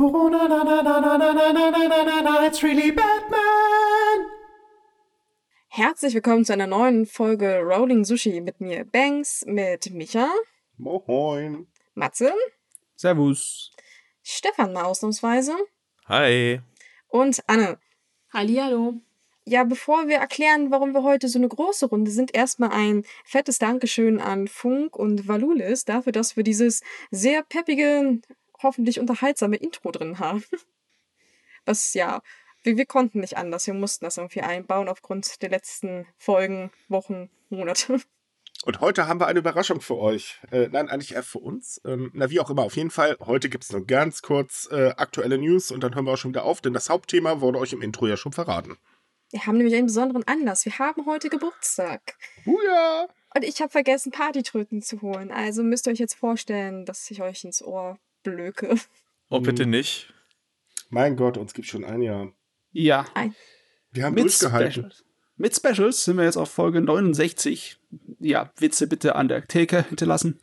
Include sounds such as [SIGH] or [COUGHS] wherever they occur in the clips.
Corona, na, na, na, na, na, na, na, na, na, na, it's really Batman. Herzlich willkommen zu einer neuen Folge Rolling Sushi mit mir, Banks, mit Micha, Moin. Matze, Servus. Stefan mal ausnahmsweise Hi. und Anne. Hallihallo. Ja, bevor wir erklären, warum wir heute so eine große Runde sind, erstmal ein fettes Dankeschön an Funk und Valulis dafür, dass wir dieses sehr peppige, hoffentlich unterhaltsame Intro drin haben. [LAUGHS] Was ja, wir, wir konnten nicht anders. Wir mussten das irgendwie einbauen aufgrund der letzten Folgen, Wochen, Monate. [LAUGHS] Und heute haben wir eine Überraschung für euch. Äh, nein, eigentlich eher für uns. Ähm, na, wie auch immer. Auf jeden Fall, heute gibt es nur ganz kurz äh, aktuelle News und dann hören wir auch schon wieder auf, denn das Hauptthema wurde euch im Intro ja schon verraten. Wir haben nämlich einen besonderen Anlass. Wir haben heute Geburtstag. Huja! Und ich habe vergessen, Partytröten zu holen. Also müsst ihr euch jetzt vorstellen, dass ich euch ins Ohr blöke. Oh, bitte nicht. Mein Gott, uns gibt schon ein Jahr. Ja, Wir haben mit durchgehalten. Specials. Mit Specials sind wir jetzt auf Folge 69. Ja, Witze bitte an der Theke hinterlassen.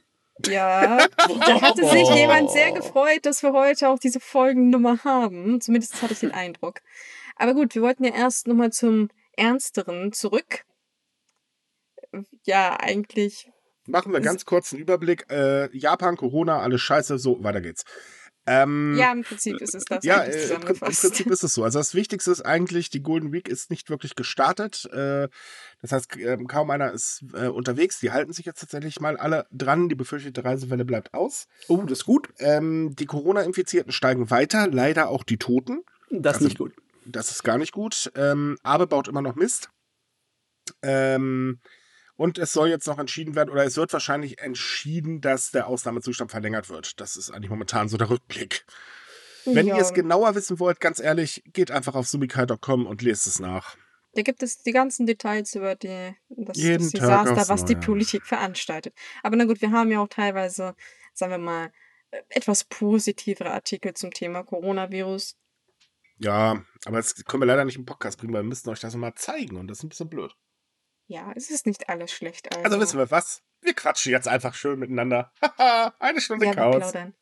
Ja, [LAUGHS] da hatte sich jemand sehr gefreut, dass wir heute auch diese Folgennummer haben. Zumindest hatte ich den Eindruck. Aber gut, wir wollten ja erst nochmal zum Ernsteren zurück. Ja, eigentlich. Machen wir ganz kurz einen Überblick. Äh, Japan, Corona, alles scheiße, so, weiter geht's. Ähm, Ja, im Prinzip ist es das Ja, äh, im. Prinzip ist es so. Also das Wichtigste ist eigentlich, die Golden Week ist nicht wirklich gestartet. Äh, das heißt, äh, kaum einer ist äh, unterwegs. Die halten sich jetzt tatsächlich mal alle dran. Die befürchtete Reisewelle bleibt aus. Oh, das ist gut. Ähm, die Corona-Infizierten steigen weiter, leider auch die Toten. Das ist Also- nicht gut. Das ist gar nicht gut. Ähm, Abe baut immer noch Mist. Ähm, und es soll jetzt noch entschieden werden, oder es wird wahrscheinlich entschieden, dass der Ausnahmezustand verlängert wird. Das ist eigentlich momentan so der Rückblick. Wenn ja, ihr es genauer wissen wollt, ganz ehrlich, geht einfach auf sumikai.com und lest es nach. Da gibt es die ganzen Details über die, das, Desaster, was die. Politik veranstaltet. Aber na gut, wir haben ja auch teilweise, sagen wir mal, etwas positivere Artikel zum Thema Coronavirus. Ja, aber das können wir leider nicht im Podcast bringen, weil wir müssen euch das mal zeigen und das ist ein bisschen blöd. Ja, es ist nicht alles schlecht. Also, Also wissen wir was? Wir quatschen jetzt einfach schön miteinander. [LAUGHS] Haha, eine Stunde ja, wir Chaos. plaudern.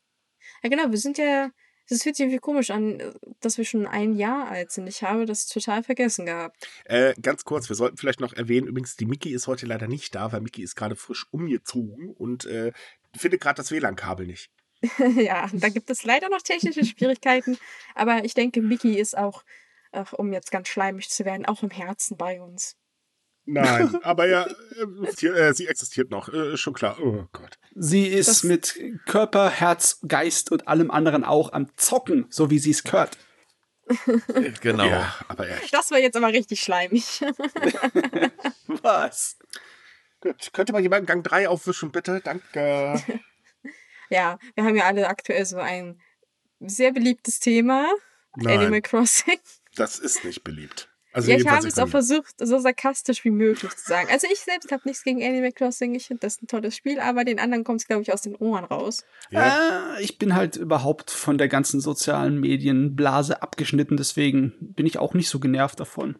Ja, genau, wir sind ja. Es fühlt sich irgendwie komisch an, dass wir schon ein Jahr alt sind. Ich habe das total vergessen gehabt. Äh, ganz kurz, wir sollten vielleicht noch erwähnen, übrigens, die Mickey ist heute leider nicht da, weil Mickey ist gerade frisch umgezogen und äh, findet gerade das WLAN-Kabel nicht. [LAUGHS] ja, da gibt es leider noch technische Schwierigkeiten. Aber ich denke, Mickey ist auch, ach, um jetzt ganz schleimig zu werden, auch im Herzen bei uns. Nein, [LAUGHS] aber ja, äh, sie, äh, sie existiert noch, äh, schon klar. Oh Gott. Sie ist Das- mit Körper, Herz, Geist und allem anderen auch am Zocken, so wie sie es gehört. [LAUGHS] Genau. Ja, aber echt. Das war jetzt aber richtig schleimig. [LAUGHS] Was? Gut, könnte mal jemand Gang 3 aufwischen, bitte? Danke. ja, wir haben ja alle aktuell so ein sehr beliebtes Thema. Animal Nein, Crossing. das ist nicht beliebt. Also Ja, ich habe es auch versucht, so sarkastisch wie möglich zu sagen. Also ich selbst habe nichts gegen Animal Crossing. Ich finde das ein tolles Spiel, aber den anderen kommt es, glaube ich, aus den Ohren raus. Ja, Äh, ich bin halt überhaupt von der ganzen sozialen Medienblase abgeschnitten, deswegen bin ich auch nicht so genervt davon.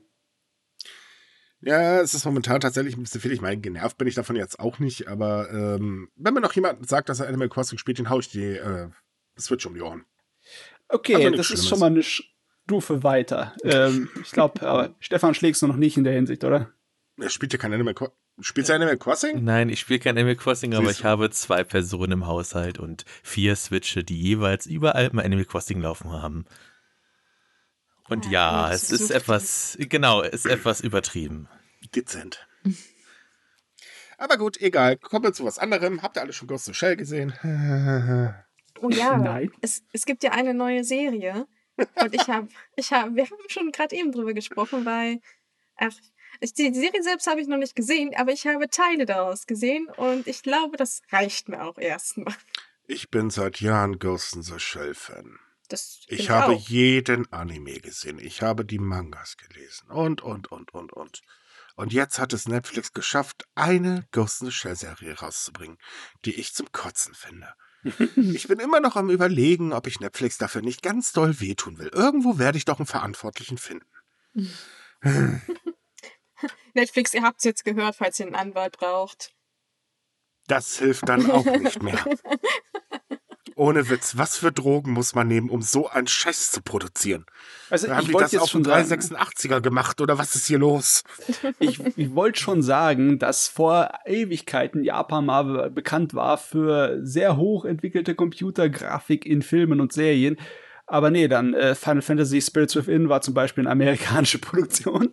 ja, es ist momentan tatsächlich ein bisschen viel. Ich meine, genervt bin ich davon jetzt auch nicht, aber ähm, wenn mir noch jemand sagt, dass er Animal Crossing spielt, den hau ich die äh, Switch um die Ohren. Okay, Also das ist Schlimmes. schon mal eine Stufe weiter. ähm, ich glaube, [LAUGHS] Stefan schlägst du noch nicht in der Hinsicht, oder? Er spielt ja kein Animal Crossing. Spielt er Animal Crossing? Nein, ich spiele kein Animal Crossing, aber ich du. habe zwei Personen im Haushalt und vier Switche, die jeweils überall mal Animal Crossing laufen haben. Und Ja, ja, das es ist etwas, genau, es ist etwas übertrieben. Dezent. Aber gut, egal. Kommen wir zu was anderem. Habt ihr alle schon Ghost the Shell gesehen? [LAUGHS] Oh ja, Nein. Es, es gibt ja eine neue Serie. Und ich habe, ich hab, wir haben schon gerade eben drüber gesprochen, weil, ach, ich, die Serie selbst habe ich noch nicht gesehen, aber ich habe Teile daraus gesehen und ich glaube, das reicht mir auch erstmal. Ich bin seit Jahren Ghost in the Shell Fan. Das Ich habe auch. jeden Anime gesehen. Ich habe die Mangas gelesen. Und, und, und, und, und. Und jetzt hat es Netflix geschafft, eine Ghost in the Shell Serie rauszubringen, die ich zum Kotzen finde. [LAUGHS] Ich bin immer noch am Überlegen, ob ich Netflix dafür nicht ganz doll wehtun will. Irgendwo werde ich doch einen Verantwortlichen finden. [LAUGHS] Netflix, ihr habt es jetzt gehört, falls ihr einen Anwalt braucht. Das hilft dann auch nicht mehr. [LAUGHS] Ohne Witz, was für Drogen muss man nehmen, um so einen Scheiß zu produzieren? Also Haben ich die wollte das jetzt auf dem schon sagen, 386er gemacht oder was ist hier los? [LAUGHS] ich, ich wollte schon sagen, dass vor Ewigkeiten Japan mal bekannt war für sehr hoch entwickelte Computergrafik in Filmen und Serien. Aber nee, dann äh, Final Fantasy Spirits Within war zum Beispiel eine amerikanische [LAUGHS] Produktion.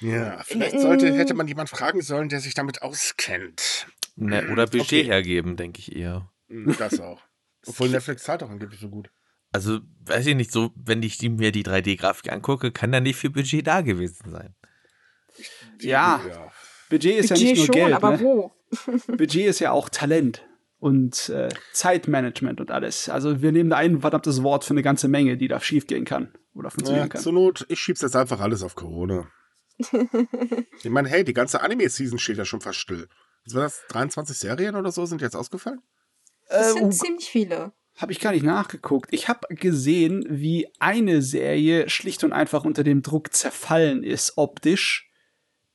Ja, vielleicht sollte, hätte man jemand fragen sollen, der sich damit auskennt. Ne, oder Budget Okay. hergeben, denke ich eher. Hm, Das auch. Obwohl Netflix zahlt doch angeblich so gut. Also, weiß ich nicht, so, wenn ich die- mir die 3D-Grafik angucke, kann da nicht viel Budget da gewesen sein. Ja. ja. Budget ist ja Budget nicht nur schon, Geld. aber ne? wo? [LAUGHS] Budget ist ja auch Talent und äh, Zeitmanagement und alles. Also wir nehmen da ein verdammtes Wort für eine ganze Menge, die da schiefgehen kann oder funktionieren Ja, kann. zur Not, ich schieb's jetzt einfach alles auf Corona. [LAUGHS] ich meine, hey, die ganze Anime-Season steht ja schon fast still. Was war das? 23 Serien oder so sind jetzt ausgefallen? Das Äh, sind oh, ziemlich viele. Habe ich gar nicht nachgeguckt. Ich habe gesehen, wie eine Serie schlicht und einfach unter dem Druck zerfallen ist, optisch.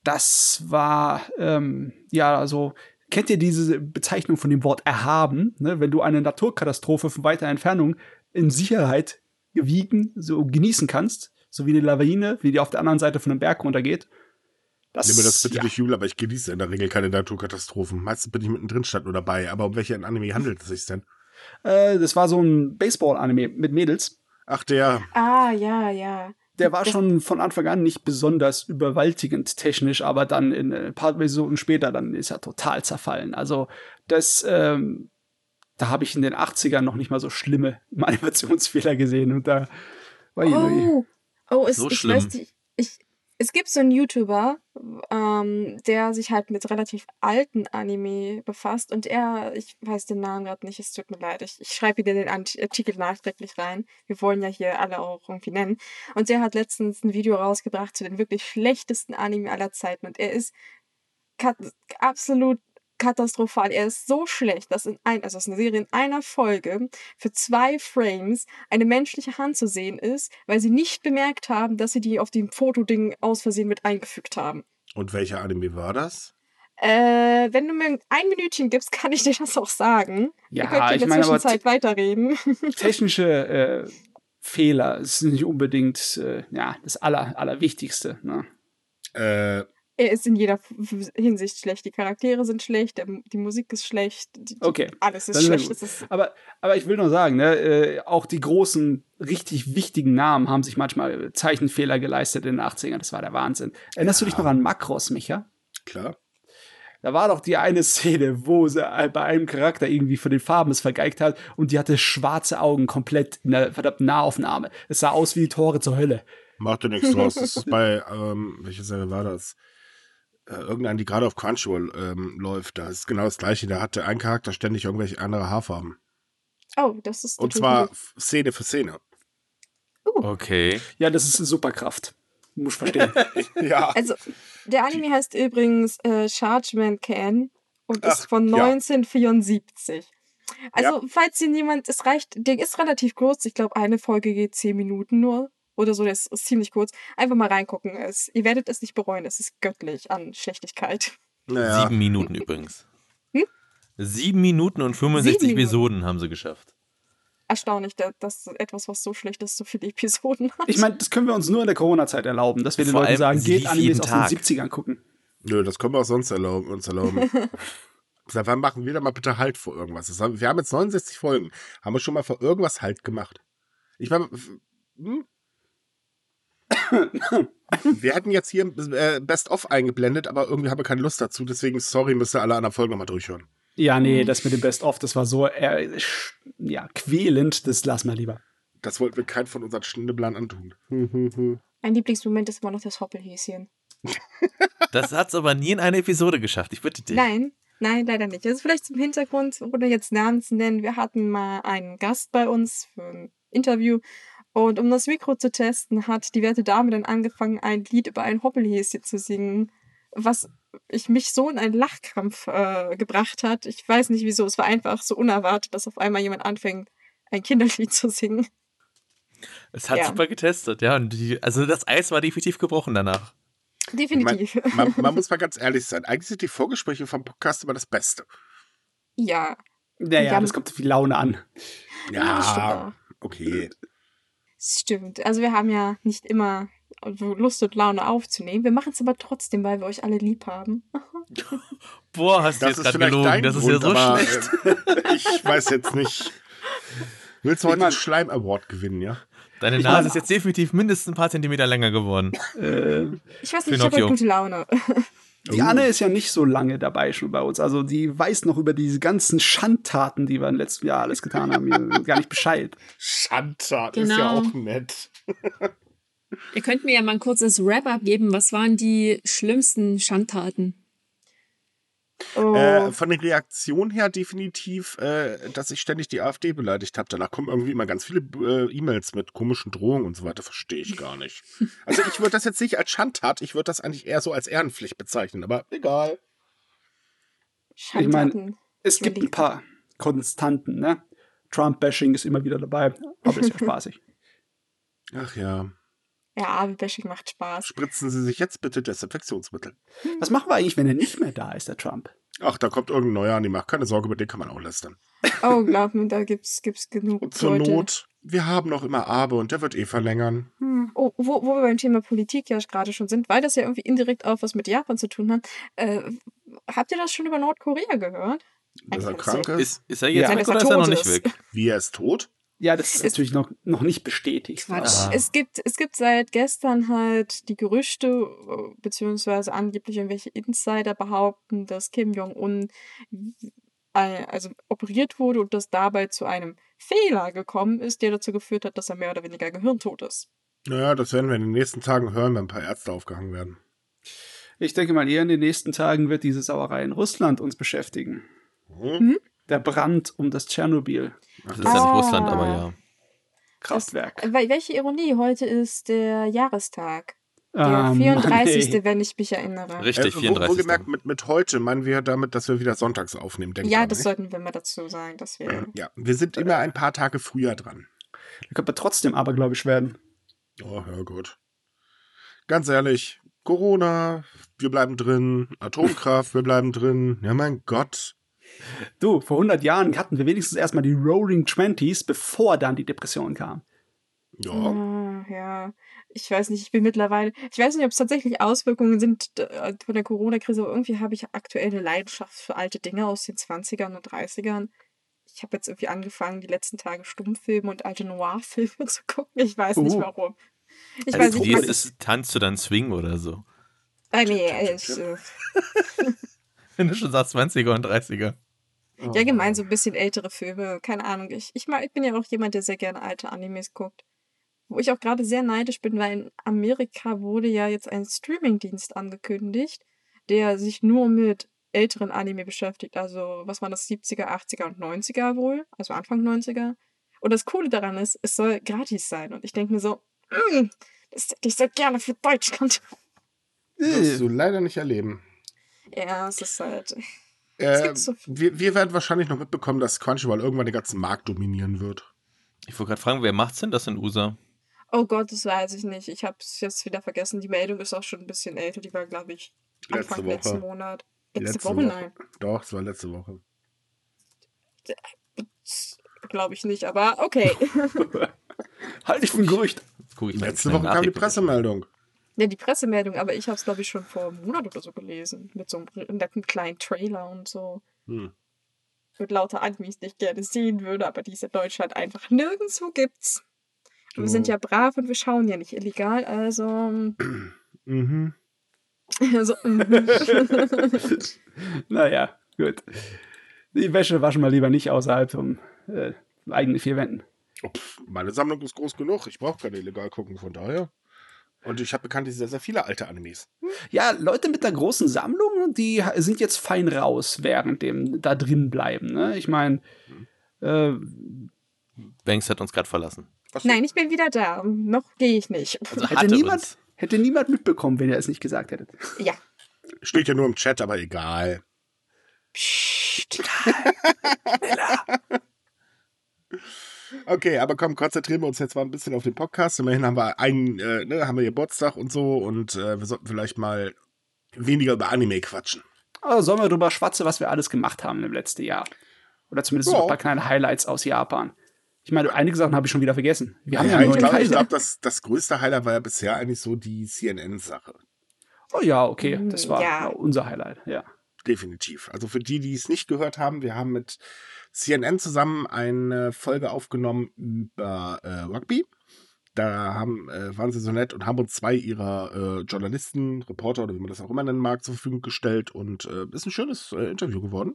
Das war, ähm, ja, also, kennt ihr diese Bezeichnung von dem Wort erhaben? Ne? Wenn du eine Naturkatastrophe von weiter Entfernung in Sicherheit wiegen, so genießen kannst, so wie eine Lawine, wie die auf der anderen Seite von einem Berg runtergeht. Das, Nimm mir das bitte ja. nicht übel, aber ich genieße in der Regel keine Naturkatastrophen. Meistens bin ich mittendrin statt nur dabei. Aber um welche Anime handelt es sich denn? Äh, das war so ein Baseball-Anime mit Mädels. Ach, der. Ah, ja, ja. Der war Das- schon von Anfang an nicht besonders überwältigend technisch, aber dann in ein paar Episoden später, dann ist er total zerfallen. Also das, ähm, da habe ich in den 80ern noch nicht mal so schlimme [LAUGHS] Animationsfehler gesehen und da war Oh, oh es, So ich schlimm. weiß nicht. Es gibt so einen YouTuber, ähm, der sich halt mit relativ alten Anime befasst und er, ich weiß den Namen gerade nicht, es tut mir leid, ich, ich schreibe dir den Artikel nachträglich rein. Wir wollen ja hier alle auch irgendwie nennen. Und der hat letztens ein Video rausgebracht zu den wirklich schlechtesten Anime aller Zeiten und er ist absolut katastrophal. Er ist so schlecht, dass in ein, also es ist eine Serie in einer Folge für zwei Frames eine menschliche Hand zu sehen ist, weil sie nicht bemerkt haben, dass sie die auf dem Fotoding aus Versehen mit eingefügt haben. Und welcher Anime war das? Äh, wenn du mir ein Minütchen gibst, kann ich dir das auch sagen. Ja, Ihr könnt in ich der meine Zwischenzeit weiterreden. [LAUGHS] technische äh, Fehler sind nicht unbedingt äh, ja, das Aller, Allerwichtigste. Ne? Äh, er ist in jeder Hinsicht schlecht. Die Charaktere sind schlecht, der, die Musik ist schlecht, die, Okay, alles ist ja schlecht. ist, Aber, aber ich will nur sagen, ne, äh, auch die großen, richtig wichtigen Namen haben sich manchmal Zeichenfehler geleistet in den 80ern. Das war der Wahnsinn. Erinnerst du dich noch an Makros, Micha? klar. Da war doch die eine [LAUGHS] Szene, wo sie bei einem Charakter irgendwie von den Farben es vergeigt hat und die hatte schwarze Augen komplett in der verdammten Nahaufnahme. Es sah aus wie die Tore zur Hölle. Macht dir nichts draus. Das ist bei, ähm, welche Serie war das? Äh, irgendeine, die gerade auf Crunchyroll ähm, läuft. Da ist genau das gleiche. Da hatte ein Charakter ständig irgendwelche andere Haarfarben. oh, das ist Und zwar Szene für Szene. Okay. Ja, das ist eine Superkraft. Muss ich verstehen. [LAUGHS] Ja. Also, der Anime heißt übrigens äh, Chargeman Can und Ach, ist von ja. 1974. Also, falls hier niemand, es reicht, der ist relativ kurz. Ich glaube, eine Folge geht zehn Minuten nur. Oder so, das ist ziemlich kurz. Einfach mal reingucken. Es, ihr werdet es nicht bereuen. Es ist göttlich an Schlechtigkeit. Naja. Sieben Minuten übrigens. Hm? Sieben Minuten und 65 Sieben Minuten. Episoden haben sie geschafft. Erstaunlich, da- dass etwas, was so schlecht ist, so viele Episoden hat. Ich meine, das können wir uns nur in der Corona-Zeit erlauben, dass wir den Vor Leuten sagen, geht Animes jeden aus Tag. den 70ern gucken. Nö, das können wir auch sonst erlauben, uns erlauben. [LAUGHS] Seit wann machen wir da mal bitte Halt vor irgendwas? Das haben, wir haben jetzt 69 Folgen. Haben wir schon mal vor irgendwas Halt gemacht? Ich meine, hm? [COUGHS] wir hätten jetzt hier äh, Best-of eingeblendet, aber irgendwie haben wir keine Lust dazu. Deswegen, sorry, müsst ihr alle anderen Folgen nochmal durchhören. Ja, nee, das mit dem Best-of, das war so äh, ja, quälend, das lass mal lieber. Das wollten wir keinen von unseren Schnittlern antun. Mein Lieblingsmoment ist immer noch das Hoppelhäschen. [LAUGHS] Das hat's aber nie in eine Episode geschafft. Ich bitte dich. Nein, nein, leider nicht. Also vielleicht zum Hintergrund, ohne jetzt Namen zu nennen. Wir hatten mal einen Gast bei uns für ein Interview. Und um das Mikro zu testen, hat die werte Dame dann angefangen, ein Lied über ein Hoppelhäschen zu singen, was ich mich so in einen Lachkrampf äh, gebracht hat. Ich weiß nicht wieso. Es war einfach so unerwartet, dass auf einmal jemand anfängt, ein Kinderlied zu singen. Es hat Ja. super getestet, ja. Und die, also das Eis war definitiv gebrochen danach. Definitiv. Man, man [LAUGHS] muss mal ganz ehrlich sein. Eigentlich sind die Vorgespräche vom Podcast immer das Beste. ja. Naja, haben- das kommt auf die Laune an. Ja, Ja, okay. Stimmt. Also wir haben ja nicht immer Lust und Laune aufzunehmen. Wir machen es aber trotzdem, weil wir euch alle lieb haben. [LAUGHS] Boah, hast du Das jetzt ist gerade gelogen. dein Das ist Grund, ja so aber, schlecht. äh, [LAUGHS] ich weiß jetzt nicht. Willst du heute den Schleim Award gewinnen, ja? Deine Nase ist jetzt definitiv mindestens ein paar Zentimeter länger geworden. Äh, Ich weiß nicht, ich habe heute gute Laune. Die Anne ist ja nicht so lange dabei schon bei uns. Also die weiß noch über diese ganzen Schandtaten, die wir im letzten Jahr alles getan haben, gar nicht Bescheid. Schandtat ist ja auch nett. Ihr könnt mir ja mal ein kurzes Wrap-up geben. Was waren die schlimmsten Schandtaten? Oh, Äh, von der Reaktion her definitiv, äh, dass ich ständig die AfD beleidigt habe. Danach kommen irgendwie immer ganz viele äh, E-Mails mit komischen Drohungen und so weiter. Verstehe ich gar nicht. Also ich würde das jetzt nicht als Schandtat, ich würde das eigentlich eher so als Ehrenpflicht bezeichnen, aber egal. Schandtaten. Es gibt ein paar Konstanten, ne? Trump-Bashing ist immer wieder dabei, aber ist ja [LAUGHS] spaßig. Ach ja. Ja, Abi-Bashing macht Spaß. Spritzen Sie sich jetzt bitte Desinfektionsmittel. Was machen wir eigentlich, wenn er nicht mehr da ist, der Trump? Ach, da kommt irgendein neuer an die Macht. Keine Sorge, über den kann man auch lästern. Oh, glaub mir, da gibt's, gibt's genug Und zur Leute. Not, wir haben noch immer Abe und der wird eh verlängern. Hm. Oh, wo, wo wir beim Thema Politik ja gerade schon sind, weil das ja irgendwie indirekt auch was mit Japan zu tun hat. Äh, habt ihr das schon über Nordkorea gehört? Dass er krank ist. Ist, ist er jetzt Ja. weg er oder ist er noch nicht weg? Wie er ist tot? Ja, das ist Ist- natürlich noch, noch nicht bestätigt. Quatsch. Ah. Es gibt, es gibt seit gestern halt die Gerüchte, äh, beziehungsweise angeblich irgendwelche Insider behaupten, dass Kim Jong-un äh, also operiert wurde und dass dabei zu einem Fehler gekommen ist, der dazu geführt hat, dass er mehr oder weniger gehirntot ist. Naja, das werden wir in den nächsten Tagen hören, wenn ein paar Ärzte aufgehangen werden. Ich denke mal, eher in den nächsten Tagen wird diese Sauerei in Russland uns beschäftigen. Hm? Der Brand um das Tschernobyl-Kraftwerk. Das ist ja Ah. Russland, aber ja. Äh, wel- welche Ironie, heute ist der Jahrestag. Der Ähm, 34. nee. wenn ich mich erinnere. Richtig, Äh, wo, 34. wohlgemerkt, mit, mit heute meinen wir damit, dass wir wieder sonntags aufnehmen, denke Ja, ich. das nicht? sollten wir mal dazu sagen, dass wir. Ja, wir sind immer ein paar Tage früher dran. Da könnte man trotzdem abergläubisch werden. Oh, ja gut. Ganz ehrlich, Corona, wir bleiben drin. Atomkraft, wir bleiben drin. Ja, mein Gott. Du, vor 100 Jahren hatten wir wenigstens erstmal die Roaring Twenties, bevor dann die Depression kam. Ja. Ah, ja, ich weiß nicht, ich bin mittlerweile, ich weiß nicht, ob es tatsächlich Auswirkungen sind äh, von der Corona-Krise, aber irgendwie habe ich aktuell eine Leidenschaft für alte Dinge aus den 20ern und 30ern. Ich habe jetzt irgendwie angefangen, die letzten Tage Stummfilme und alte Noir-Filme [LAUGHS] zu gucken. Ich weiß nicht Uh. warum. Ich Also weiß nicht, ist es, tanzt du dann Swing oder so? Ah, nee, ich, [LAUGHS] äh, Wenn du schon sagst 20er und 30er. ja, gemein, so ein bisschen ältere Filme, keine Ahnung. Ich, ich, mag, ich bin ja auch jemand, der sehr gerne alte Animes guckt. Wo ich auch gerade sehr neidisch bin, weil in Amerika wurde ja jetzt ein Streamingdienst angekündigt, der sich nur mit älteren Anime beschäftigt. Also, was waren das, 70er, 80er und 90er wohl? Also Anfang 90er. Und das Coole daran ist, es soll gratis sein. Und ich denke mir so, mm, das hätte ich so gerne für Deutschland. Wirst du leider nicht erleben. Ja, es ist halt. [LAUGHS] Äh, so wir, wir werden wahrscheinlich noch mitbekommen, dass Crunchyroll irgendwann den ganzen Markt dominieren wird. Ich wollte gerade fragen, wer macht's denn das in USA? Oh Gott, das weiß ich nicht. Ich habe es jetzt wieder vergessen. Die Meldung ist auch schon ein bisschen älter. Die war, glaube ich, Letzte Anfang Woche. letzten Monat. Letzte, Letzte Woche? Woche. Nein. Doch, es war letzte Woche. Glaube ich nicht, aber okay. [LAUGHS] Halt dich für ein Gerücht. Letzte Woche kam die Pressemeldung. Ja, die Pressemeldung, aber ich habe es, glaube ich, schon vor einem Monat oder so gelesen. Mit so einem netten kleinen Trailer und so. Hm. Mit lauter Animes, die ich gerne sehen würde, aber die es in Deutschland einfach nirgendwo gibt's. Und Wir sind Oh. ja brav und wir schauen ja nicht illegal, also. [CLEARS THROAT] Mhm. also mhm. [LAUGHS] Naja, gut. Die Wäsche waschen wir lieber nicht außerhalb von äh, eigenen vier Wänden. Oh, meine Sammlung ist groß genug. Ich brauche keine illegal gucken, von daher. Und ich habe bekanntlich sehr, sehr viele alte Animes. Ja, Leute mit der großen Sammlung, die sind jetzt fein raus, während dem da drin bleiben. Ne? Ich meine, äh, Banks hat uns gerade verlassen. Nein, ich bin wieder da. Noch gehe ich nicht. Also hätte, niemand, uns. hätte niemand mitbekommen, wenn ihr es nicht gesagt hättet. Ja. Steht ja nur im Chat, aber egal. Psst. Okay, aber komm, konzentrieren wir uns jetzt mal ein bisschen auf den Podcast. Immerhin haben wir einen, äh, ne, haben wir Geburtstag und so und äh, wir sollten vielleicht mal weniger über Anime quatschen. Aber sollen wir drüber schwatzen, was wir alles gemacht haben im letzten Jahr? Oder zumindest Ja. so ein paar kleine Highlights aus Japan. Ich meine, einige Sachen habe ich schon wieder vergessen. Wir haben ja, Ja, einen ich glaube, glaub, das, das größte Highlight war ja bisher eigentlich so die CNN-Sache. oh ja, okay, das Mm, war ja. unser Highlight, ja. Definitiv. Also für die, die es nicht gehört haben, wir haben mit CNN zusammen eine Folge aufgenommen über äh, Rugby. Da haben, äh, waren sie so nett und haben uns zwei ihrer äh, Journalisten, Reporter oder wie man das auch immer nennen mag, zur Verfügung gestellt und äh, ist ein schönes äh, Interview geworden.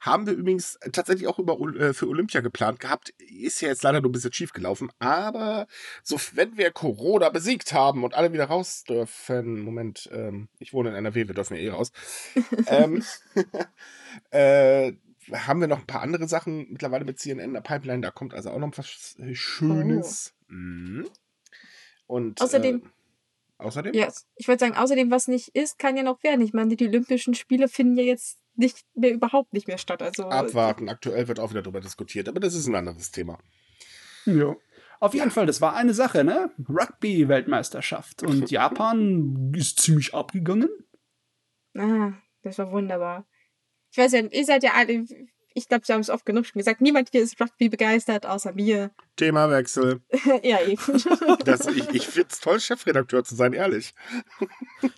Haben wir übrigens tatsächlich auch über, äh, für Olympia geplant gehabt. Ist ja jetzt leider nur ein bisschen schief gelaufen, aber so, wenn wir Corona besiegt haben und alle wieder raus dürfen, Moment, ähm, ich wohne in NRW, wir dürfen ja eh raus, [LAUGHS] ähm, [LAUGHS] äh, haben wir noch ein paar andere Sachen mittlerweile mit CNN in der Pipeline. Da kommt also auch noch was Schönes. Mhm. Und Außerdem- Äh, außerdem? Ja, ich wollte sagen, außerdem, was nicht ist, kann ja noch werden. Ich meine, die Olympischen Spiele finden ja jetzt nicht mehr, überhaupt nicht mehr statt. Also, Abwarten. Aktuell wird auch wieder darüber diskutiert, aber das ist ein anderes Thema. Ja. Auf jeden Fall, das war eine Sache, ne? Rugby-Weltmeisterschaft. Und [LAUGHS] Japan ist ziemlich abgegangen. Ah, das war wunderbar. Ich weiß ja, ihr seid ja alle, ich glaube, sie haben es oft genug schon gesagt, niemand hier ist Rugby begeistert, außer mir. Themawechsel. [LAUGHS] ja, eben. [LAUGHS] Das, ich ich finde es toll, Chefredakteur zu sein, ehrlich.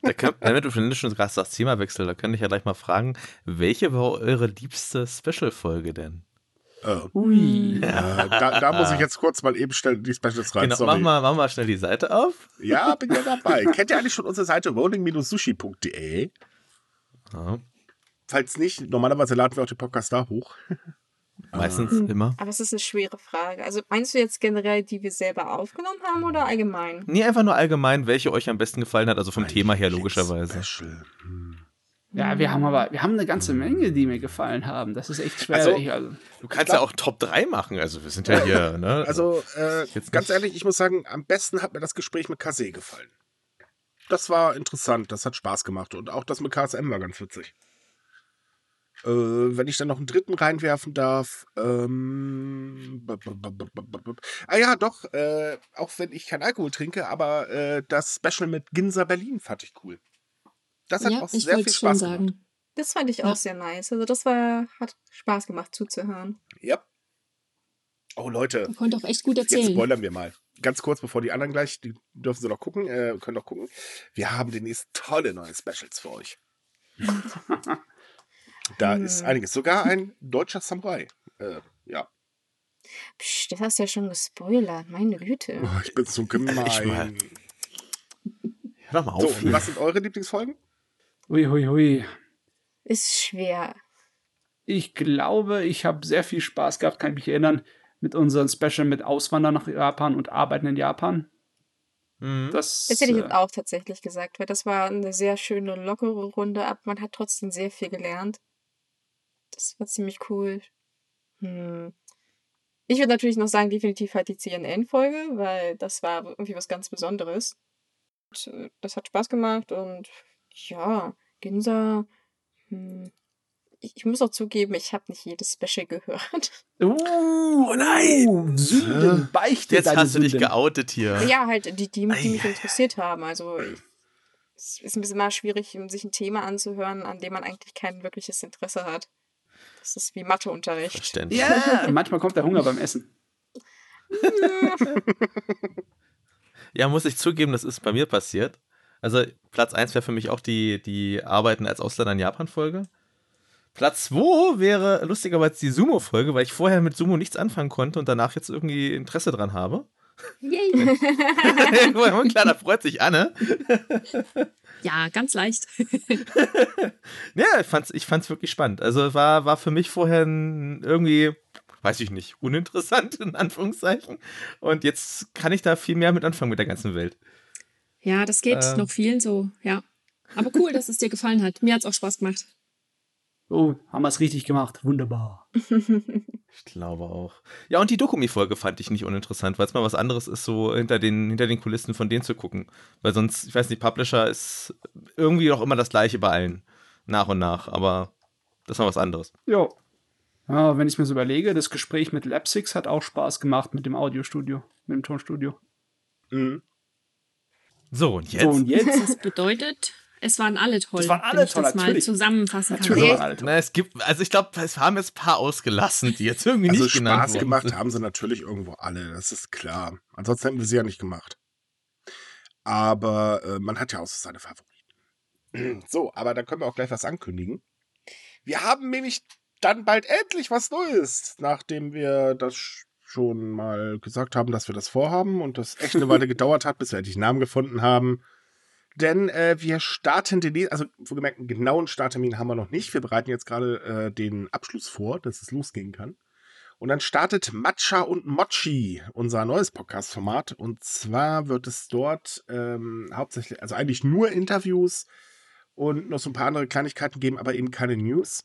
Da kann, wenn du schon gerade sagst, Themawechsel, da kann ich ja gleich mal fragen, welche war eure liebste Special-Folge denn? Äh, Ui. äh, da, da muss ich jetzt kurz mal eben schnell die Specials rein. Genau, mach mal, mach mal schnell die Seite auf. Ja, bin ja dabei. Kennt ihr eigentlich schon unsere Seite [LAUGHS] rolling-sushi.de? Ja, Falls nicht, normalerweise laden wir auch den Podcast da hoch. [LAUGHS] meistens Hm. immer. Aber es ist eine schwere Frage. Also meinst du jetzt generell, die wir selber aufgenommen haben oder allgemein? Nee, einfach nur allgemein, welche euch am besten gefallen hat, also vom Thema her logischerweise. Special. Hm. Ja, wir haben aber, wir haben eine ganze Menge, die mir gefallen haben. Das ist echt schwer. Also- Ich, also, Du kannst ja auch Top 3 machen, also wir sind ja hier, [LAUGHS] ne? Also, äh, Jetzt ganz nicht- ehrlich, ich muss sagen, am besten hat mir das Gespräch mit Kase gefallen. Das war interessant, das hat Spaß gemacht. Und auch das mit KSM war ganz witzig. Äh, wenn ich dann noch einen dritten reinwerfen darf. Ähm, b- b- b- ah ja, doch, äh, auch wenn ich keinen Alkohol trinke, aber äh, das Special mit Ginza Berlin fand ich cool. Das hat ja, auch sehr viel Spaß gemacht. sagen. Das fand ich Ja. auch sehr nice. Also das war, hat Spaß gemacht zuzuhören. Ja. Oh Leute, Er konnte auch echt gut Jetzt erzählen. spoilern wir mal. Ganz kurz, bevor die anderen gleich, die dürfen sie noch gucken, äh, können noch gucken. Wir haben demnächst tolle neue Specials für euch. [LAUGHS] [LAUGHS] da Hm. ist einiges. Sogar ein deutscher Samurai. Äh, ja. Psst, das hast du ja schon gespoilert. Meine Güte. Oh, ich bin so gemein. Ich mal. Hör doch mal So, auf. und was sind eure Lieblingsfolgen? ui, hui, hui. Ist schwer. Ich glaube, ich habe sehr viel Spaß gehabt, kann ich mich erinnern, mit unserem Special mit Auswandern nach Japan und Arbeiten in Japan. Mhm. Das, Das hätte ich äh, jetzt auch tatsächlich gesagt, weil das war eine sehr schöne, lockere Runde, aber man hat trotzdem sehr viel gelernt. Das war ziemlich cool. Hm. Ich würde natürlich noch sagen, definitiv halt die CNN-Folge, weil das war irgendwie was ganz Besonderes. Und, äh, das hat Spaß gemacht und ja, Ginza. Hm. Ich, ich muss auch zugeben, ich habe nicht jedes Special gehört. Oh [LAUGHS] nein! Sünden, beichte Jetzt deine hast du dich Sünden. geoutet hier. Ja, halt die, die, die mich interessiert haben. Also ich, es ist ein bisschen mal schwierig, sich ein Thema anzuhören, an dem man eigentlich kein wirkliches Interesse hat. Das ist wie Matheunterricht. Verständlich. Ja, [LAUGHS] manchmal kommt der Hunger beim Essen. [LAUGHS] Ja, muss ich zugeben, das ist bei mir passiert. Also Platz 1 wäre für mich auch die, die Arbeiten als Ausländer in Japan-Folge. Platz 2 wäre lustigerweise die Sumo-Folge, weil ich vorher mit Sumo nichts anfangen konnte und danach jetzt irgendwie Interesse dran habe. Yay. [LAUGHS] Klar, da freut sich Anne. Ja, ganz leicht. [LAUGHS] Ja, ich fand's, ich fand's wirklich spannend. Also war, war für mich vorher irgendwie, weiß ich nicht, uninteressant in Anführungszeichen. Und jetzt kann ich da viel mehr mit anfangen mit der ganzen Welt. Ja, das geht Ähm. noch vielen so, ja. Aber cool, dass es dir gefallen hat. Mir hat es auch Spaß gemacht. Oh, haben wir es richtig gemacht. Wunderbar. [LAUGHS] Ich glaube auch. Ja, und die Dokumi-Folge fand ich nicht uninteressant, weil es mal was anderes ist, so hinter den, hinter den Kulissen von denen zu gucken. Weil sonst, ich weiß nicht, Publisher ist irgendwie auch immer das gleiche bei allen. Nach und nach. Aber das war was anderes. Ja. Ja, wenn ich mir so überlege, das Gespräch mit Lapsix hat auch Spaß gemacht mit dem Audiostudio, mit dem Tonstudio. Mhm. So, und jetzt? So, und jetzt? [LAUGHS] Das bedeutet, Es waren alle toll. Es waren alle wenn ich toll, das mal natürlich. zusammenfassen kann. Natürlich Ja, waren alle toll. Na, es gibt, also ich glaube, es haben jetzt ein paar ausgelassen, die jetzt irgendwie Also nicht genannt Spaß gemacht haben sie natürlich irgendwo alle, das ist klar. Ansonsten hätten wir sie ja nicht gemacht. Aber äh, man hat ja auch so seine Favoriten. So, aber dann können wir auch gleich was ankündigen. Wir haben nämlich dann bald endlich was Neues, nachdem wir das sch- schon mal gesagt haben, dass wir das vorhaben und das echt eine Weile [LAUGHS] gedauert hat, bis wir endlich einen Namen gefunden haben. Denn äh, wir starten den, also wohlgemerkt, einen genauen Starttermin haben wir noch nicht. Wir bereiten jetzt gerade äh, den Abschluss vor, dass es losgehen kann. Und dann startet Matcha und Mochi, unser neues Podcast-Format. Und zwar wird es dort ähm, hauptsächlich, also eigentlich nur Interviews und noch so ein paar andere Kleinigkeiten geben, aber eben keine News.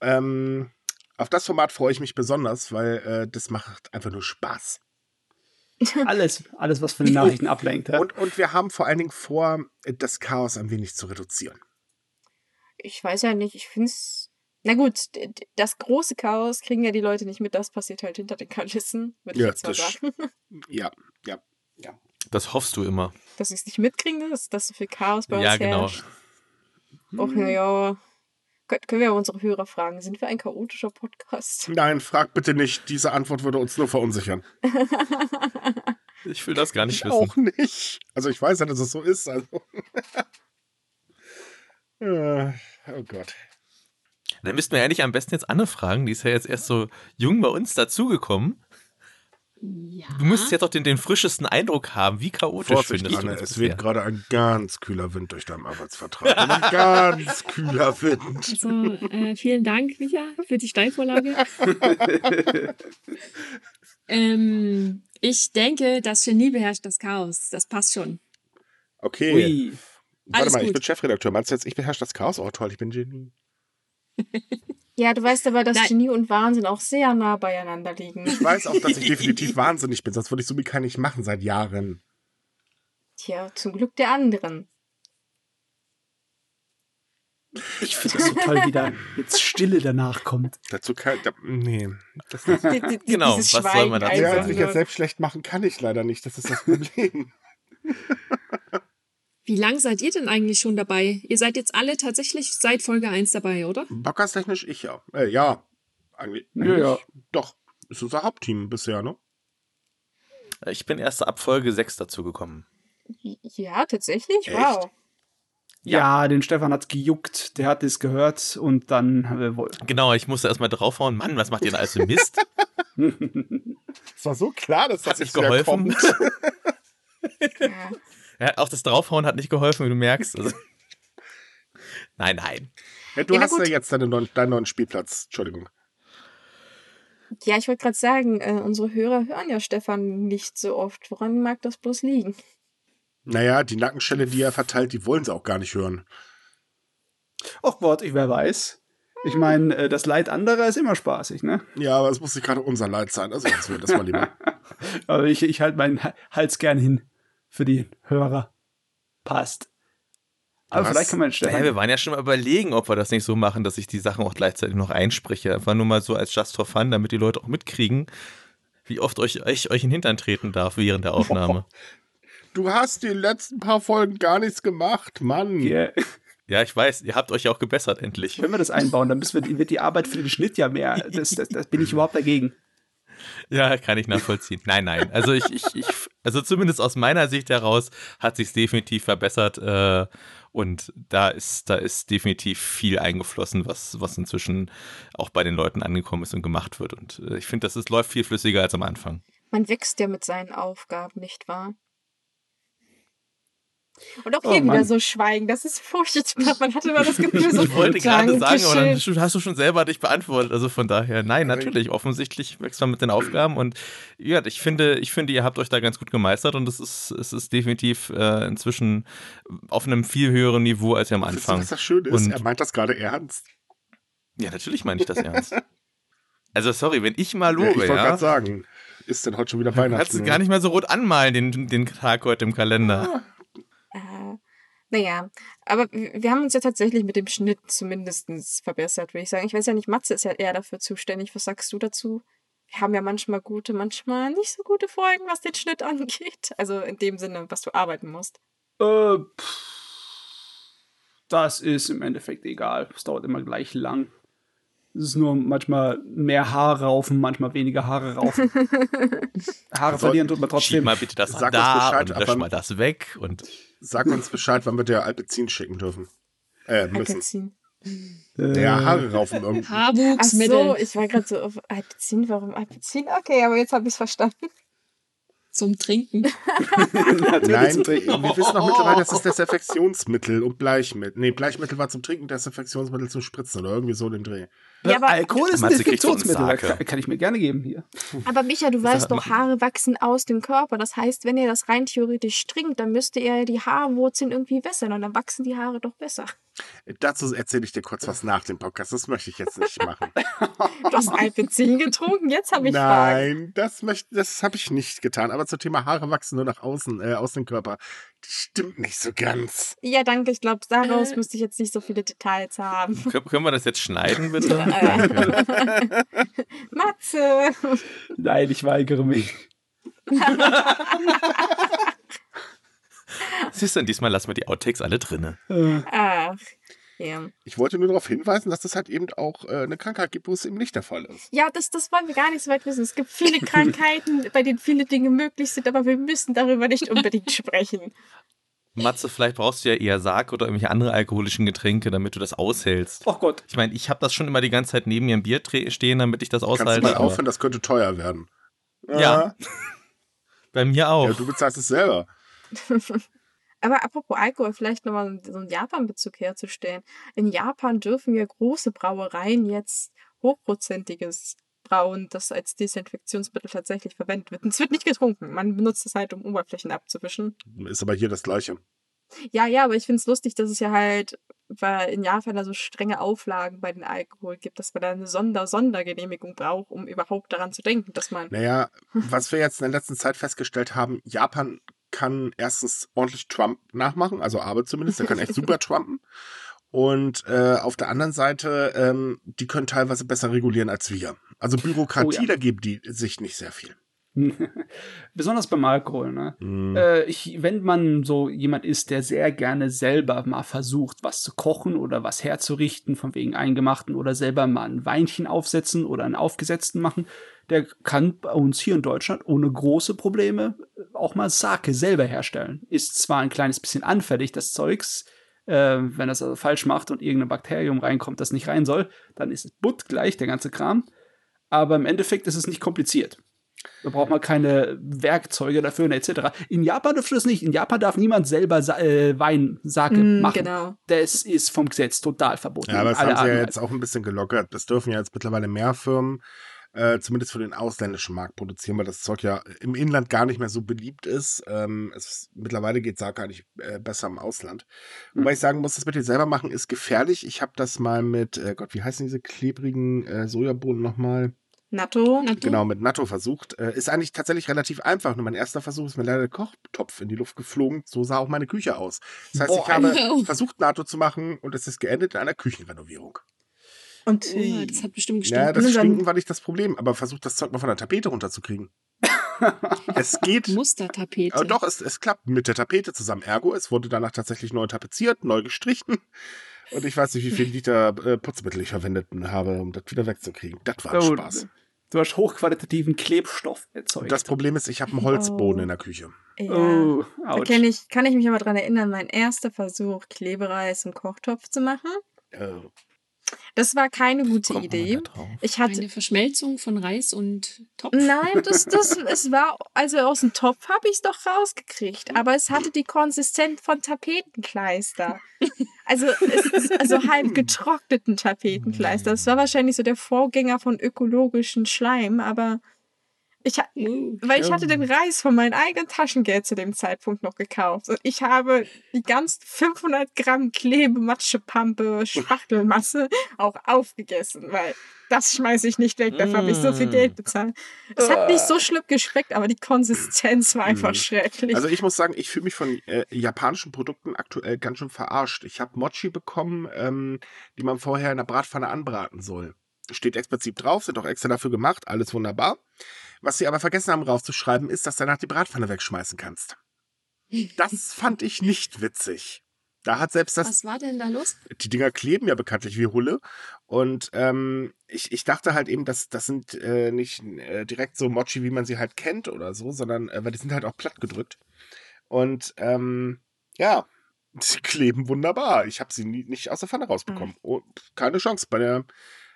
Ähm, auf das Format freue ich mich besonders, weil äh, das macht einfach nur Spaß. Alles, alles, was von den Nachrichten ablenkt. Ja? Und, und wir haben vor allen Dingen vor, das Chaos ein wenig zu reduzieren. Ich weiß ja nicht, ich finde es. Na gut, das große Chaos kriegen ja die Leute nicht mit, das passiert halt hinter den Kulissen, würde ich Ja, jetzt mal sagen. [LAUGHS] Ja, ja. Das hoffst du immer. Dass sie es nicht mitkriegen, dass, dass so viel Chaos bei Ja, uns genau. herrscht. Och, naja. Kön- Können wir aber unsere Hörer fragen, sind wir ein chaotischer Podcast? [LAUGHS] Nein, frag bitte nicht. Diese Antwort würde uns nur verunsichern. [LAUGHS] Ich will das gar nicht Ich wissen. auch nicht. Also ich weiß ja, dass es so ist. Also. [LAUGHS] Oh Gott. Dann müssten wir eigentlich am besten jetzt Anne fragen, die ist ja jetzt erst so jung bei uns dazugekommen. Ja. Du müsstest jetzt auch den, den frischesten Eindruck haben. Wie chaotisch Vorsicht, findest du Anne, das es weht gerade ein ganz kühler Wind durch deinen Arbeitsvertrag. Ein ganz [LAUGHS] kühler Wind. Also, äh, vielen Dank, Micha, für die Steilvorlage. [LAUGHS] ähm, ich denke, das Genie beherrscht das Chaos. Das passt schon. Okay. Ui. Warte Alles mal, ich gut. bin Chefredakteur. Meinst du jetzt, ich beherrsche das Chaos? Oh toll, ich bin Genie. [LAUGHS] Ja, du weißt aber, dass Nein. Genie und Wahnsinn auch sehr nah beieinander liegen. Ich weiß auch, dass ich [LAUGHS] definitiv wahnsinnig bin, sonst würde ich so Mika nicht machen seit Jahren. Tja, zum Glück der anderen. Ich finde das so toll, wie da jetzt Stille danach kommt. Dazu kann da, nee. Das [LAUGHS] ist, Die- die- Genau, was soll man dazu einfach ja, sagen? sich jetzt selbst schlecht machen kann ich leider nicht. Das ist das Problem. [LAUGHS] Wie lang seid ihr denn eigentlich schon dabei? Ihr seid jetzt alle tatsächlich seit Folge 1 dabei, oder? Bockerstechnisch ich ja. Äh, ja. Eigentlich, Ja, ja. Doch. Ist unser Hauptteam bisher, ne? Ich bin erst ab Folge 6 dazugekommen. Ja, tatsächlich? Echt? Wow. Ja, den Stefan hat's gejuckt, der hat es gehört und dann äh, wohl. Genau, ich musste erstmal draufhauen. Mann, was macht ihr denn alles für Mist? [LAUGHS] Es war so klar, dass das Hat nicht geholfen. kommt. [LAUGHS] [LAUGHS] Ja. Ja, auch das Draufhauen hat nicht geholfen, wie du merkst. Also, [LAUGHS] nein, nein. Ja, du Ja, hast ja jetzt deinen neuen, deinen neuen Spielplatz. Entschuldigung. Ja, ich wollte gerade sagen, äh, unsere Hörer hören ja Stefan nicht so oft. Woran mag das bloß liegen? Naja, die Nackenschelle, die er verteilt, die wollen sie auch gar nicht hören. Och Gott, ich wer weiß. Ich meine, äh, das Leid anderer ist immer spaßig, ne? Ja, aber es muss nicht gerade unser Leid sein. Also lassen wir das mal lieber. [LAUGHS] Aber ich, ich halte meinen Ha- Hals gern hin für die Hörer. Passt. Aber Was? vielleicht kann man Naja, Stefan. wir waren ja schon mal überlegen, ob wir das nicht so machen, dass ich die Sachen auch gleichzeitig noch einspreche. Einfach nur mal so als Just for Fun, damit die Leute auch mitkriegen, wie oft euch, euch, euch in den Hintern treten darf während der Aufnahme. [LAUGHS] Du hast die letzten paar Folgen gar nichts gemacht, Mann. Yeah. Ja, ich weiß, ihr habt euch ja auch gebessert, endlich. Wenn wir das einbauen, dann müssen wir, wird die Arbeit für den Schnitt ja mehr. Das, das, das bin ich überhaupt dagegen. Ja, kann ich nachvollziehen. Nein, nein. Also ich, ich, ich also zumindest aus meiner Sicht heraus hat sich definitiv verbessert äh, und da ist, da ist definitiv viel eingeflossen, was, was inzwischen auch bei den Leuten angekommen ist und gemacht wird. Und äh, ich finde, das ist, läuft viel flüssiger als am Anfang. Man wächst ja mit seinen Aufgaben, nicht wahr? Und auch Oh, hier wieder Mann. so schweigen. Das ist furchtbar. Man hatte immer das Gefühl, so Ich [LAUGHS] wollte gerade sagen, aber dann hast du schon selber dich beantwortet. Also von daher, nein, natürlich, offensichtlich wächst man mit den Aufgaben und ja, ich finde, ich finde, ihr habt euch da ganz gut gemeistert und es ist, es ist definitiv äh, inzwischen auf einem viel höheren Niveau als am Anfang. was das Schöne ist? Und- er meint das gerade ernst. Ja, natürlich meine ich das ernst. [LAUGHS] Also sorry, wenn ich mal Ja, ich lobe, wollte ja, gerade sagen, ist denn heute schon wieder Weihnachten? kannst du gar nicht mehr so rot anmalen, den, den Tag heute im Kalender. Äh, naja, aber wir haben uns ja tatsächlich mit dem Schnitt zumindest verbessert, würde ich sagen. Ich weiß ja nicht, Matze ist ja eher dafür zuständig. Was sagst du dazu? Wir haben ja manchmal gute, manchmal nicht so gute Folgen, was den Schnitt [LAUGHS] angeht. Also in dem Sinne, was du arbeiten musst. Äh, pff. Das ist im Endeffekt egal. Es dauert immer gleich lang. Es ist nur manchmal mehr Haare raufen, manchmal weniger Haare raufen. [LAUGHS] Haare verlieren tut man Schieb trotzdem. mal bitte das Sag da Bescheid, und lösch mal das weg. Und Sag uns Bescheid, wann wir dir Alpezin schicken dürfen. Äh, müssen. Alpezin. Äh, Ja, Haare raufen irgendwie. Ach Haarwuchsmittel. so, ich war gerade so auf Alpezin. Warum Alpezin? Okay, aber jetzt habe ich es verstanden. Zum Trinken. Nein, wir wissen doch mittlerweile, das ist Desinfektionsmittel und Bleichmittel. Nee, Bleichmittel war zum Trinken, Desinfektionsmittel zum Spritzen oder irgendwie so in den Dreh. Ja, aber- Alkohol ist ein Desinfektionsmittel. Kann, kann ich mir gerne geben hier. Aber Micha, du weißt doch, Haare wachsen aus dem Körper. Das heißt, wenn ihr das rein theoretisch trinkt, dann müsste ihr die Haarwurzeln irgendwie wässern und dann wachsen die Haare doch besser. Dazu erzähle ich dir kurz was nach dem Podcast. Das möchte ich jetzt nicht machen. Du hast Alpezin getrunken, jetzt habe ich Fragen. Nein, das möchte, das habe ich nicht getan. Aber zum Thema Haare wachsen nur nach außen, äh, aus dem Körper. Das stimmt nicht so ganz. Ja, danke. Ich glaube, daraus Äh. müsste ich jetzt nicht so viele Details haben. können, können wir das jetzt schneiden, bitte? [LAUGHS] [LAUGHS] Matze! Nein, ich weigere mich. Siehst du, diesmal lassen wir die Outtakes alle drinne. Ach, ja. Ich wollte nur darauf hinweisen, dass das halt eben auch äh, eine Krankheit gibt, wo es eben nicht der Fall ist. Ja, das, das wollen wir gar nicht so weit wissen. Es gibt viele [LAUGHS] Krankheiten, bei denen viele Dinge möglich sind, aber wir müssen darüber nicht unbedingt [LAUGHS] sprechen. Matze, vielleicht brauchst du ja eher Sarg oder irgendwelche andere alkoholischen Getränke, damit du das aushältst. oh Gott. Ich meine, ich habe das schon immer die ganze Zeit neben mir im Bier stehen, damit ich das Kannst du aushalte. mal aufhören, das könnte teuer werden. Ja. [LAUGHS] Bei mir auch. ja du bezahlst es selber. Aber apropos Alkohol, vielleicht nochmal so einen Japan-Bezug herzustellen. In Japan dürfen ja große Brauereien jetzt hochprozentiges Brauen, das als Desinfektionsmittel tatsächlich verwendet wird. Und es wird nicht getrunken. Man benutzt es halt, um Oberflächen abzuwischen. Ist aber hier das Gleiche. Ja, ja, aber ich finde es lustig, dass es ja halt weil in Japan da so strenge Auflagen bei den Alkohol gibt, dass man da eine Sonder Sondergenehmigung braucht, um überhaupt daran zu denken, dass man Naja, was wir jetzt in der letzten Zeit festgestellt haben, Japan kann erstens ordentlich Trump nachmachen, also Abe zumindest, der kann echt super [LAUGHS] trumpen. Und äh, auf der anderen Seite, ähm, die können teilweise besser regulieren als wir. Also Bürokratie, Oh ja. da geben die sich nicht sehr viel. [LAUGHS] Besonders beim Alkohol, ne? Mhm. Äh, ich, wenn man so jemand ist, der sehr gerne selber mal versucht, was zu kochen oder was herzurichten, von wegen Eingemachten oder selber mal ein Weinchen aufsetzen oder einen aufgesetzten machen, der kann bei uns hier in Deutschland ohne große Probleme auch mal Sake selber herstellen. Ist zwar ein kleines bisschen anfällig, das Zeugs, äh, wenn das also falsch macht und irgendein Bakterium reinkommt, das nicht rein soll, dann ist es butt gleich, der ganze Kram. Aber im Endeffekt ist es nicht kompliziert. Da braucht man keine Werkzeuge dafür und etc. In Japan dürfte das nicht. In Japan darf niemand selber Sa äh, Wein, Sake Mm, machen. genau. Das ist vom Gesetz total verboten. Ja, aber das haben sie ja jetzt auch ein bisschen gelockert. Das dürfen ja jetzt mittlerweile mehr Firmen, äh, zumindest für den ausländischen Markt produzieren, weil das Zeug ja im Inland gar nicht mehr so beliebt ist. Ähm, es, mittlerweile geht Sake eigentlich äh, besser im Ausland. Wobei ich sagen muss, das mit dem selber machen ist gefährlich. Ich habe das mal mit, äh, Gott, wie heißen diese klebrigen äh, Sojabohnen nochmal? Natto. Natto? Genau, mit Natto versucht. Äh, ist eigentlich tatsächlich relativ einfach. Nur mein erster Versuch ist mir leider der Kochtopf in die Luft geflogen. So sah auch meine Küche aus. Das heißt, Boah. ich habe Oh. versucht, Natto zu machen und es ist geendet in einer Küchenrenovierung. Und Oh, das hat bestimmt Ja, gestimmt. das Stinken war nicht das Problem, aber versucht das Zeug mal von der Tapete runterzukriegen. [LAUGHS] es geht. Mustertapete. Aber doch, es, es klappt mit der Tapete zusammen. Ergo, es wurde danach tatsächlich neu tapeziert, neu gestrichen. Und ich weiß nicht, wie viel Liter äh, Putzmittel ich verwendet habe, um das wieder wegzukriegen. Das war ein Oh, Spaß. Du hast hochqualitativen Klebstoff erzeugt. Das Problem ist, ich habe einen Holzboden Oh. in der Küche. ja. oh, Da kenn ich, kann ich mich aber dran erinnern, mein erster Versuch, Klebereis im Kochtopf zu machen. Äh, Das war keine gute Idee. Ich hatte. Eine Verschmelzung von Reis und Topf. Nein, das, das, [LAUGHS] es war, also aus dem Topf habe ich es doch rausgekriegt, aber es hatte die Konsistenz von Tapetenkleister. [LAUGHS] Also, es ist also halb getrockneten Tapetenkleister. Das war wahrscheinlich so der Vorgänger von ökologischen Schleim, aber ich, weil ich hatte den Reis von meinem eigenen Taschengeld zu dem Zeitpunkt noch gekauft. Und ich habe die ganzen 500 Gramm Klebe, Matschepampe, Spachtelmasse [LAUGHS] auch aufgegessen, weil das schmeiße ich nicht weg. Dafür habe ich so viel Mm. Geld bezahlt. Es hat nicht so schlimm geschmeckt, aber die Konsistenz war einfach Mm. schrecklich. Also ich muss sagen, ich fühle mich von äh, japanischen Produkten aktuell ganz schön verarscht. Ich habe Mochi bekommen, ähm, die man vorher in der Bratpfanne anbraten soll. Steht explizit drauf, sind auch extra dafür gemacht, alles wunderbar. Was sie aber vergessen haben raufzuschreiben, ist, dass du danach die Bratpfanne wegschmeißen kannst. Das [LAUGHS] fand ich nicht witzig. Da hat selbst das Was war denn da los? die Dinger kleben ja bekanntlich wie Hulle. Und ähm, ich, ich dachte halt eben, dass das sind äh, nicht äh, direkt so Mochi, wie man sie halt kennt oder so, sondern äh, weil die sind halt auch platt gedrückt. Und ähm, ja, [LAUGHS] sie kleben wunderbar. Ich habe sie nie, nicht aus der Pfanne rausbekommen. Oh, keine Chance. Bei der,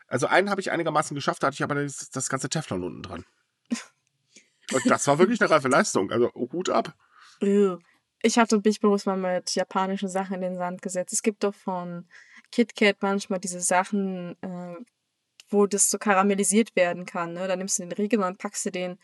also einen habe ich einigermaßen geschafft, da hatte ich aber das, das ganze Teflon unten dran. Und das war wirklich eine reife Leistung. Also Hut ab. Ich hatte mich bewusst mal mit japanischen Sachen in den Sand gesetzt. Es gibt doch von KitKat manchmal diese Sachen, äh, wo das so karamellisiert werden kann. Ne? Da nimmst du den Riegel und packst du den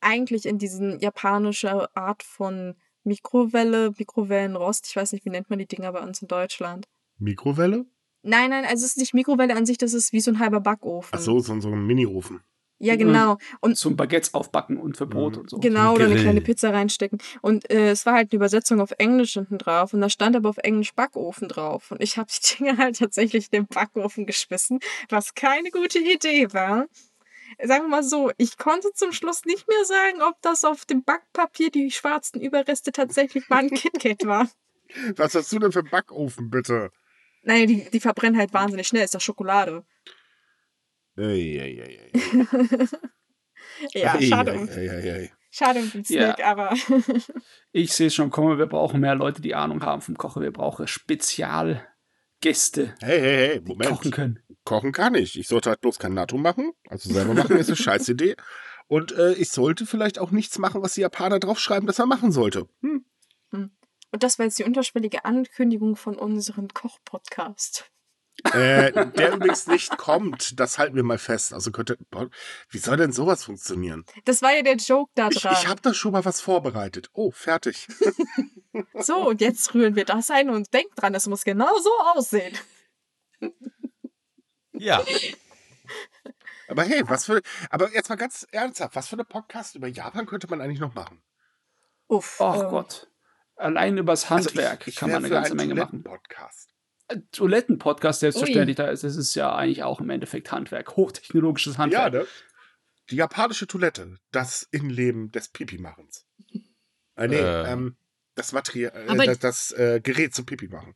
eigentlich in diesen japanische Art von Mikrowelle, Mikrowellenrost. Ich weiß nicht, wie nennt man die Dinger bei uns in Deutschland. Mikrowelle? Nein, nein, also es ist nicht Mikrowelle an sich, das ist wie so ein halber Backofen. Ach so, so, so ein Mini-Ofen. Ja, genau. Und Zum Baguettes aufbacken und für Brot Mhm. und so. Genau, oder eine kleine Pizza reinstecken. Und äh, es war halt eine Übersetzung auf Englisch hinten drauf. Und da stand aber auf Englisch Backofen drauf. Und ich habe die Dinge [LAUGHS] halt tatsächlich in den Backofen geschmissen, was keine gute Idee war. Sagen wir mal so, ich konnte zum Schluss nicht mehr sagen, ob das auf dem Backpapier die schwarzen Überreste tatsächlich mal ein KitKat [LAUGHS] war. Was hast du denn für Backofen, bitte? Nein, die, die verbrennen halt wahnsinnig schnell, ist doch Schokolade. Ei, ei, ei, ei. Ja, schade um, schade um den Ja. Snack, aber [LAUGHS] Ich sehe es schon kommen, wir brauchen mehr Leute, die Ahnung haben vom Kochen. Wir brauchen Spezialgäste, Hey, hey, hey, die Moment. kochen können. Kochen kann ich. Ich sollte halt bloß kein Natto machen. Also selber machen ist eine Scheißidee. Und äh, ich sollte vielleicht auch nichts machen, was die Japaner draufschreiben, dass er machen sollte. Hm. Und das war jetzt die unterschwellige Ankündigung von unserem Koch-Podcast. Äh, der übrigens nicht kommt, das halten wir mal fest. Also könnte. boah, Wie soll denn sowas funktionieren? Das war ja der Joke da Ich, dran. ich habe da schon mal was vorbereitet. Oh, fertig. [LAUGHS] so, und jetzt rühren wir das ein und denkt dran, es muss genau so aussehen. Ja, Aber hey, was für. Aber jetzt mal ganz ernsthaft, was für eine Podcast über Japan könnte man eigentlich noch machen? Uff. Ach ähm, Gott. Allein übers Also ich- Handwerk ich kann man eine ganze Menge machen. Toiletten-Podcast. Äh, Toiletten-Podcast, selbstverständlich, da ist, das ist ja eigentlich auch im Endeffekt Handwerk. Hochtechnologisches Ja, Handwerk. ne? Die japanische Toilette, das Innenleben des Pipi-Machens. Äh, nee, Äh. ähm, das Material, äh, Aber- das, das äh, Gerät zum Pipi machen.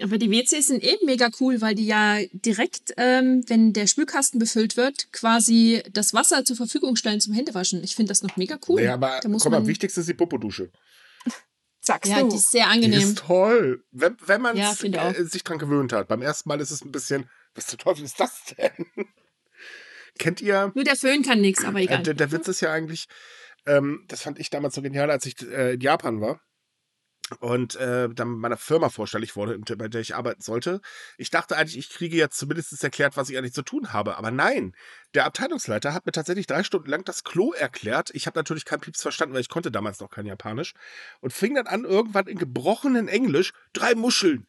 Aber die WCs sind eben mega cool, weil die ja direkt, ähm, wenn der Spülkasten befüllt wird, quasi das Wasser zur Verfügung stellen zum Händewaschen. Ich finde das noch mega cool. Nee, aber da muss guck mal, man, wichtigste ist die Popodusche. Sagst ja, du. die ist sehr Die angenehm. ist toll. Wenn, wenn man Ja, äh, sich dran gewöhnt hat. Beim ersten Mal ist es ein bisschen, was zum Teufel ist das denn? [LAUGHS] Kennt ihr, Nur der Föhn kann nichts, aber äh, egal. der, der Witz ist ja eigentlich, ähm, das fand ich damals so genial, als ich äh, in Japan war. Und äh, dann meiner Firma vorstellig wurde, bei der ich arbeiten sollte. Ich dachte eigentlich, ich kriege jetzt zumindest erklärt, was ich eigentlich zu tun habe. Aber nein, der Abteilungsleiter hat mir tatsächlich drei Stunden lang das Klo erklärt. Ich habe natürlich kein Pieps verstanden, weil ich konnte damals noch kein Japanisch. Und fing dann an, irgendwann in gebrochenen Englisch, drei Muscheln.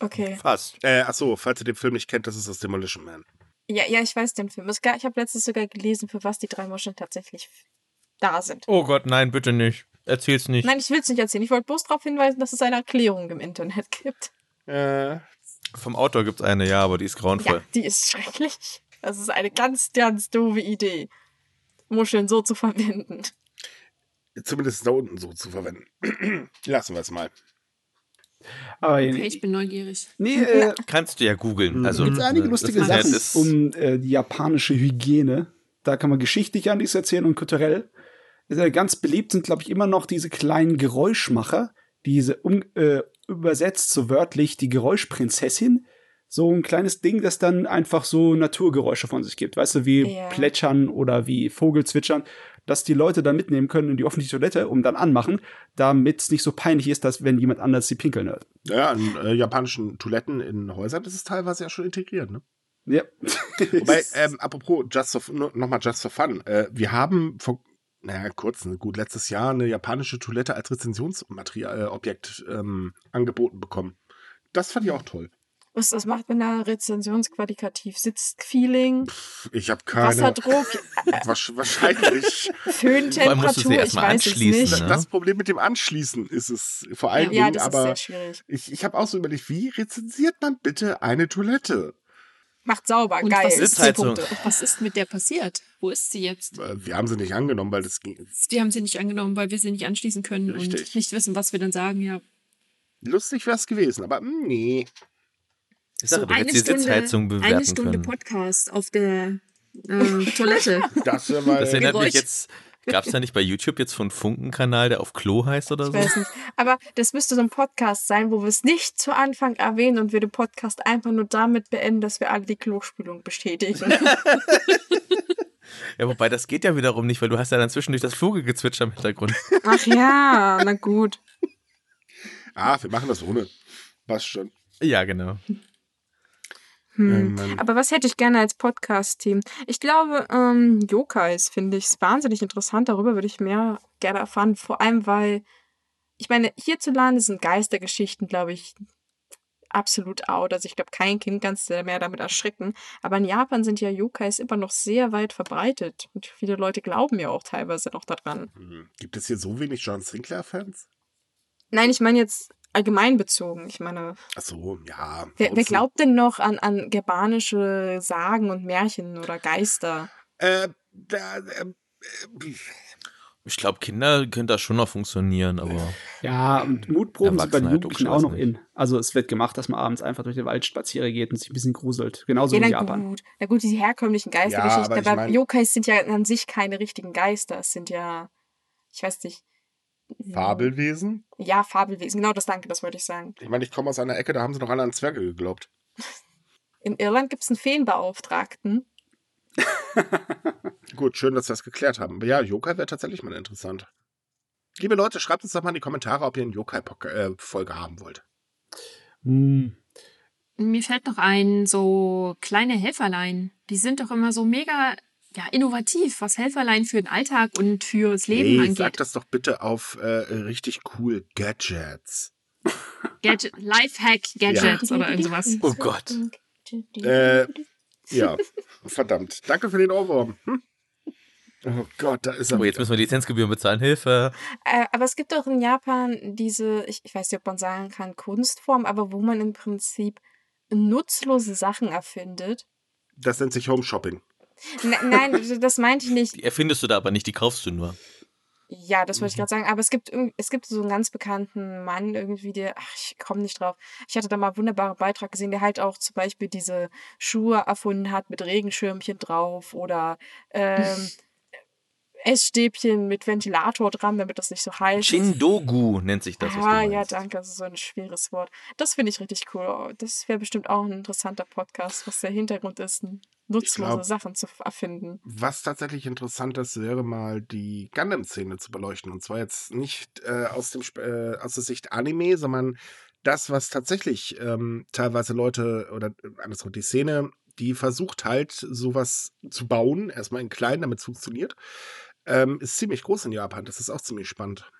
Okay. fast. Äh, achso, falls ihr den Film nicht kennt, das ist das Demolition Man. Ja, ja, ich weiß den Film. Ich habe letztens sogar gelesen, für was die drei Muscheln tatsächlich da sind. Oh Gott, nein, bitte nicht. Erzähl's nicht. Nein, ich will es nicht erzählen. Ich wollte bloß darauf hinweisen, dass es eine Erklärung im Internet gibt. Äh, Vom Autor gibt's eine, ja, aber die ist grauenvoll. Ja, die ist schrecklich. Das ist eine ganz, ganz doofe Idee, Muscheln so zu verwenden. zumindest da unten so zu verwenden. [CLEARS THROAT] Lassen wir es mal. Aber Okay, ich bin neugierig. nee, äh, Kannst du ja googeln. Also, gibt einige äh, lustige das Internet Sachen ist- um äh, die japanische Hygiene. Da kann man geschichtlich einiges erzählen und kulturell. Ganz beliebt sind, glaube ich, immer noch diese kleinen Geräuschmacher, diese um, äh, übersetzt so wörtlich die Geräuschprinzessin. So ein kleines Ding, das dann einfach so Naturgeräusche von sich gibt. Weißt du, wie Ja. Plätschern oder wie Vogelzwitschern, dass die Leute dann mitnehmen können in die öffentliche Toilette und dann anmachen, damit es nicht so peinlich ist, dass wenn jemand anders sie pinkeln hört. Ja, in äh, japanischen Toiletten in Häusern ist es teilweise ja schon integriert, ne? Ja. Wobei, [LAUGHS] ähm, apropos Just for, nur- noch mal Just for Fun. Äh, wir haben vor, naja, kurz, ne, gut, letztes Jahr eine japanische Toilette als Rezensionsmaterial, äh, Objekt ähm, angeboten bekommen. Das fand ich auch toll. Was das macht mit einer Rezensionsqualitativ? Sitzfeeling, Ich habe keine. Wasserdruck, [LAUGHS] wahrscheinlich. Föhntemperatur, ich weiß es nicht. ne? Das Problem mit dem Anschließen ist es vor allen Ja, Dingen, das ist aber sehr schwierig. ich, ich habe auch so überlegt, wie rezensiert man bitte eine Toilette? Macht sauber, Und geil. was ist, Zehn Sitzheizung. Punkte. was ist mit der passiert? Wo ist sie jetzt? Äh, Wir haben sie nicht angenommen, weil das ging. Die haben sie nicht angenommen, weil wir sie nicht anschließen können Richtig. und nicht wissen, was wir dann sagen. Ja, Lustig wäre es gewesen, aber mm, nee. Ich sage, So eine die Stunde, Sitzheizung bewerten eine Stunde können. Podcast auf der äh, Toilette. Das wäre mal. Das erinnert mich Geräusch. jetzt. Gab es da nicht bei YouTube jetzt von Funken-Kanal, der auf Klo heißt oder Ich so? weiß nicht. Aber das müsste so ein Podcast sein, wo wir es nicht zu Anfang erwähnen und wir den Podcast einfach nur damit beenden, dass wir alle die Klospülung bestätigen. [LAUGHS] Ja, wobei das geht ja wiederum nicht, weil du hast ja dann zwischendurch das Vogelgezwitscher im Hintergrund. Ach ja, na gut. ah, wir machen das ohne. Passt schon. Ja, genau. Hm. Ähm, Aber was hätte ich gerne als Podcast-Team? Ich glaube, ähm, Yokais finde ich wahnsinnig interessant. Darüber würde ich mehr gerne erfahren. Vor allem, weil, ich meine, hierzulande sind Geistergeschichten, glaube ich, absolut out. Also ich glaube, kein Kind kann sich mehr damit erschrecken. Aber in Japan sind ja Yokais immer noch sehr weit verbreitet. Und viele Leute glauben ja auch teilweise noch daran. hm, Gibt es hier so wenig John Sinclair-Fans? Nein, ich meine jetzt allgemein bezogen. Ich meine, Ach so, ja. wer, wer glaubt denn noch an, an germanische Sagen und Märchen oder Geister? Äh, da, ähm, äh, Ich glaube, Kinder können da schon noch funktionieren, aber Ja, und Mutproben sind bei den Erwachsene Jugendlichen auch noch in. Also es wird gemacht, dass man abends einfach durch den Wald spazieren geht und sich ein bisschen gruselt. Genauso Ja, wie in Japan. gut. Na gut, die herkömmlichen Geistergeschichten, aber ich aber, mein- Yokais sind ja an sich keine richtigen Geister. Es sind ja, ich weiß nicht. Fabelwesen? Ja, Fabelwesen. Genau das, danke, das wollte ich sagen. Ich meine, ich komme aus einer Ecke, da haben sie noch alle an Zwerge geglaubt. [LAUGHS] In Irland gibt es einen Feenbeauftragten. [LAUGHS] Gut, schön, dass wir das geklärt haben. Aber ja, Yokai wäre tatsächlich mal interessant. Liebe Leute, schreibt uns doch mal in die Kommentare, ob ihr eine Yokai-Folge haben wollt. Hm. Mir fällt noch ein, so kleine Helferlein. Die sind doch immer so mega ja, innovativ, was Helferlein für den Alltag und fürs Leben Hey, angeht. sag das doch bitte auf äh, richtig cool Gadgets. Gadget, Lifehack-Gadgets oder irgend sowas. Oh Gott. Äh, Ja, [LAUGHS] verdammt. Danke für den Ohrwurm. Hm? Oh Gott, da ist er. oh, jetzt müssen wir Lizenzgebühren bezahlen. Hilfe. Äh, aber es gibt auch in Japan diese, ich, ich weiß nicht, ob man sagen kann, Kunstform, aber wo man im Prinzip nutzlose Sachen erfindet. das nennt sich Home Shopping. N nein, das meinte ich nicht. Die erfindest du da aber nicht, die kaufst du nur. Ja, das wollte ich gerade sagen. Aber es gibt, es gibt so einen ganz bekannten Mann irgendwie, der, ach, ich komme nicht drauf. Ich hatte da mal einen wunderbaren Beitrag gesehen, der halt auch zum Beispiel diese Schuhe erfunden hat mit Regenschirmchen drauf oder ähm, [LAUGHS] Essstäbchen mit Ventilator dran, damit das nicht so heiß ist. Chindogu nennt sich das. Ah, ja, danke. Das ist so ein schweres Wort. Das finde ich richtig cool. Oh, Das wäre bestimmt auch ein interessanter Podcast, was der Hintergrund ist, n- nutzlose glaub- Sachen zu erfinden. Was tatsächlich interessant ist, wäre mal die Gundam-Szene zu beleuchten. Und zwar jetzt nicht äh, aus, dem, äh, aus der Sicht Anime, sondern das, was tatsächlich ähm, teilweise Leute oder äh, andersrum die Szene, die versucht halt sowas zu bauen, erstmal in klein, damit es funktioniert, ähm, ist ziemlich groß in Japan. Das ist auch ziemlich spannend.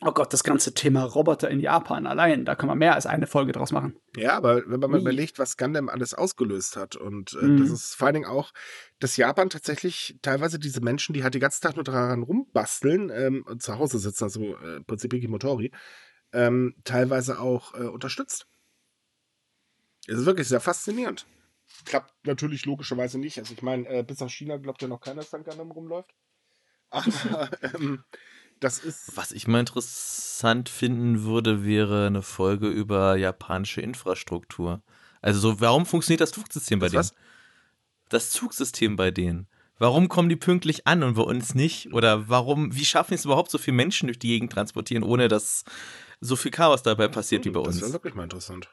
Oh Gott, das ganze Thema Roboter in Japan allein, da kann man mehr als eine Folge draus machen. Ja, aber wenn man mal überlegt, was Gundam alles ausgelöst hat und äh, Mhm. das ist vor allen Dingen auch, dass Japan tatsächlich teilweise diese Menschen, die halt den ganzen Tag nur daran rumbasteln, ähm, und zu Hause sitzen, also äh, im Prinzip Motori, ähm, teilweise auch äh, unterstützt. Es ist wirklich sehr faszinierend. Klappt natürlich logischerweise nicht. Also ich meine, äh, bis nach China glaubt ja noch keiner, dass dann Gundam rumläuft. Aber [LAUGHS] ähm, das ist. Was ich mal interessant finden würde, wäre eine Folge über japanische Infrastruktur. Also so, warum funktioniert das Zugsystem bei Das denen? was? Das Zugsystem bei denen. Warum kommen die pünktlich an und bei uns nicht? Oder warum, wie schaffen es überhaupt so viele Menschen durch die Gegend transportieren, ohne dass so viel Chaos dabei passiert wie bei Das wäre uns? wirklich mal interessant.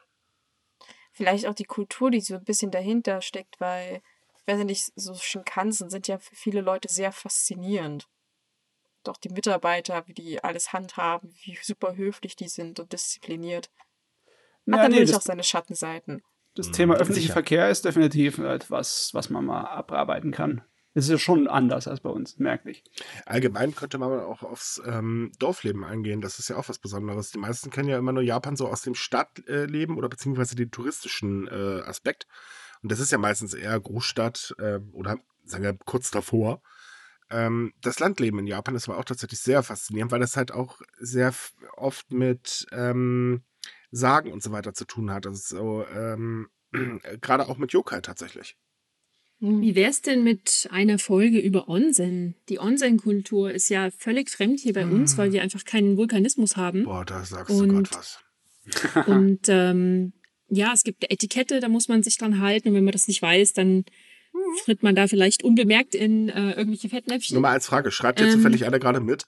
Vielleicht auch die Kultur, die so ein bisschen dahinter steckt, weil, ich weiß nicht, so Shinkansen sind ja für viele Leute sehr faszinierend. Doch die Mitarbeiter, wie die alles handhaben, wie super höflich die sind und diszipliniert. Hat Ja, nee, natürlich das, auch seine Schattenseiten. das Thema Mhm, öffentlicher. Verkehr ist definitiv etwas, was man mal abarbeiten kann. Es ist ja schon anders als bei uns, merklich. Allgemein könnte man auch aufs ähm, Dorfleben eingehen. Das ist ja auch was Besonderes. Die meisten kennen ja immer nur Japan so aus dem Stadtleben oder beziehungsweise den touristischen äh, Aspekt. Und das ist ja meistens eher Großstadt äh, oder sagen wir kurz davor. Ähm, das Landleben in Japan ist aber auch tatsächlich sehr faszinierend, weil das halt auch sehr oft mit ähm, Sagen und so weiter zu tun hat. Also so, ähm, [CLEARS THROAT] gerade auch mit Yokai tatsächlich. Wie wär's denn mit einer Folge über Onsen? Die Onsen-Kultur ist ja völlig fremd hier bei uns, weil wir einfach keinen Vulkanismus hm? Boah, da sagst Und- du Gott was. [LAUGHS] Und ähm, ja, es gibt eine Etikette, da muss man sich dran halten. Und wenn man das nicht weiß, dann tritt man da vielleicht unbemerkt in äh, irgendwelche Fettnäpfchen. Nur mal als Frage, schreibt ihr Ähm. zufällig alle gerade mit?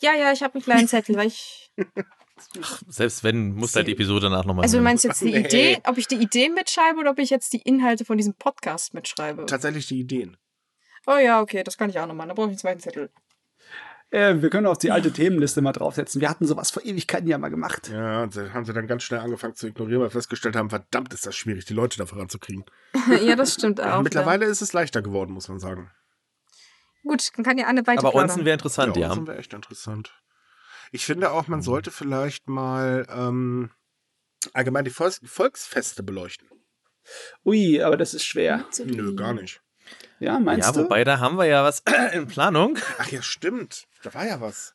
Ja, ja, ich habe einen kleinen Zettel, weil ich. [LAUGHS] Selbst wenn, muss halt die Episode danach nochmal Also du meinst jetzt die Nee. Idee, ob ich die Idee mitschreibe oder ob ich jetzt die Inhalte von diesem Podcast mitschreibe? Tatsächlich die Ideen. Oh ja, okay, das kann ich auch noch machen. Da brauche ich einen zweiten Zettel. Äh, wir können auch die alte Themenliste mal draufsetzen. Wir hatten sowas vor Ewigkeiten ja mal gemacht. Ja, und dann haben sie dann ganz schnell angefangen zu ignorieren, weil wir festgestellt haben, verdammt ist das schwierig, die Leute da voranzukriegen. [LAUGHS] ja, das stimmt [LAUGHS] auch. Mittlerweile ist es leichter geworden, muss man sagen. Ja. Gut, dann kann ja Anne weiter. Aber. Onsen wäre interessant, ja. das wäre echt interessant. Ich finde auch, man sollte vielleicht mal ähm, allgemein die Volks Volksfeste beleuchten. Ui, aber das ist schwer. Nö, gar nicht. Ja, meinst Ja, du? wobei da haben wir ja was [CLEARS THROAT] in Planung. Ach ja, stimmt. Da war ja was.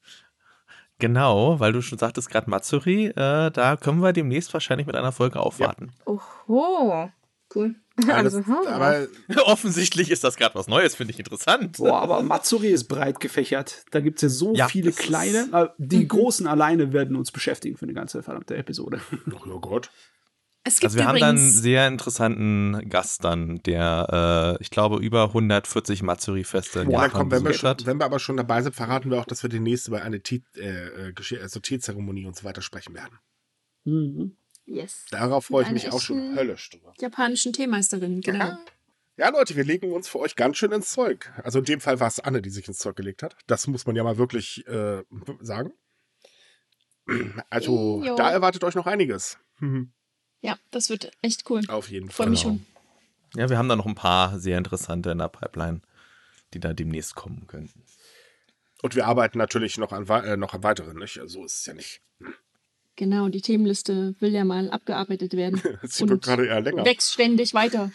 Genau, weil du schon sagtest gerade Matsuri, äh, da können wir demnächst wahrscheinlich mit einer Folge aufwarten. Oho. Cool. [LAUGHS] Also, das, aber [LAUGHS] Offensichtlich ist das gerade was Neues, finde ich interessant. Boah, aber Matsuri ist breit gefächert. Da gibt es ja so Ja, viele das ist- kleine. äh, Die großen alleine werden uns beschäftigen für eine ganze verdammte Episode. ach ja Gott. Es gibt Also wir haben dann einen sehr interessanten Gast dann, der, äh, ich glaube, über 140 Matsuri-Feste in Ja, Japan komm, wenn wir, besucht schon, hat. wenn wir aber schon dabei sind, verraten wir auch, dass wir demnächst über eine Tee, äh, äh, also Teezeremonie und so weiter sprechen werden. Mhm. yes, Darauf freue ich mich auch schon höllisch drüber. japanischen Teemeisterin, genau. Ja, Leute, wir legen uns für euch ganz schön ins Zeug. Also in dem Fall war es Anne, die sich ins Zeug gelegt hat. Das muss man ja mal wirklich äh, sagen. [CLEARS THROAT] Also, Jo. da erwartet euch noch einiges. Mhm. [LAUGHS] Ja, das wird echt cool. Auf jeden Freue Fall. mich schon. Ja, wir haben da noch ein paar sehr interessante in der Pipeline, die da demnächst kommen könnten. Und wir arbeiten natürlich noch an, äh, noch an weiteren, nicht? Also, so ist es ja nicht. Genau, die Themenliste will ja mal abgearbeitet werden. [LAUGHS] Sie wird gerade eher länger. wächst ständig weiter.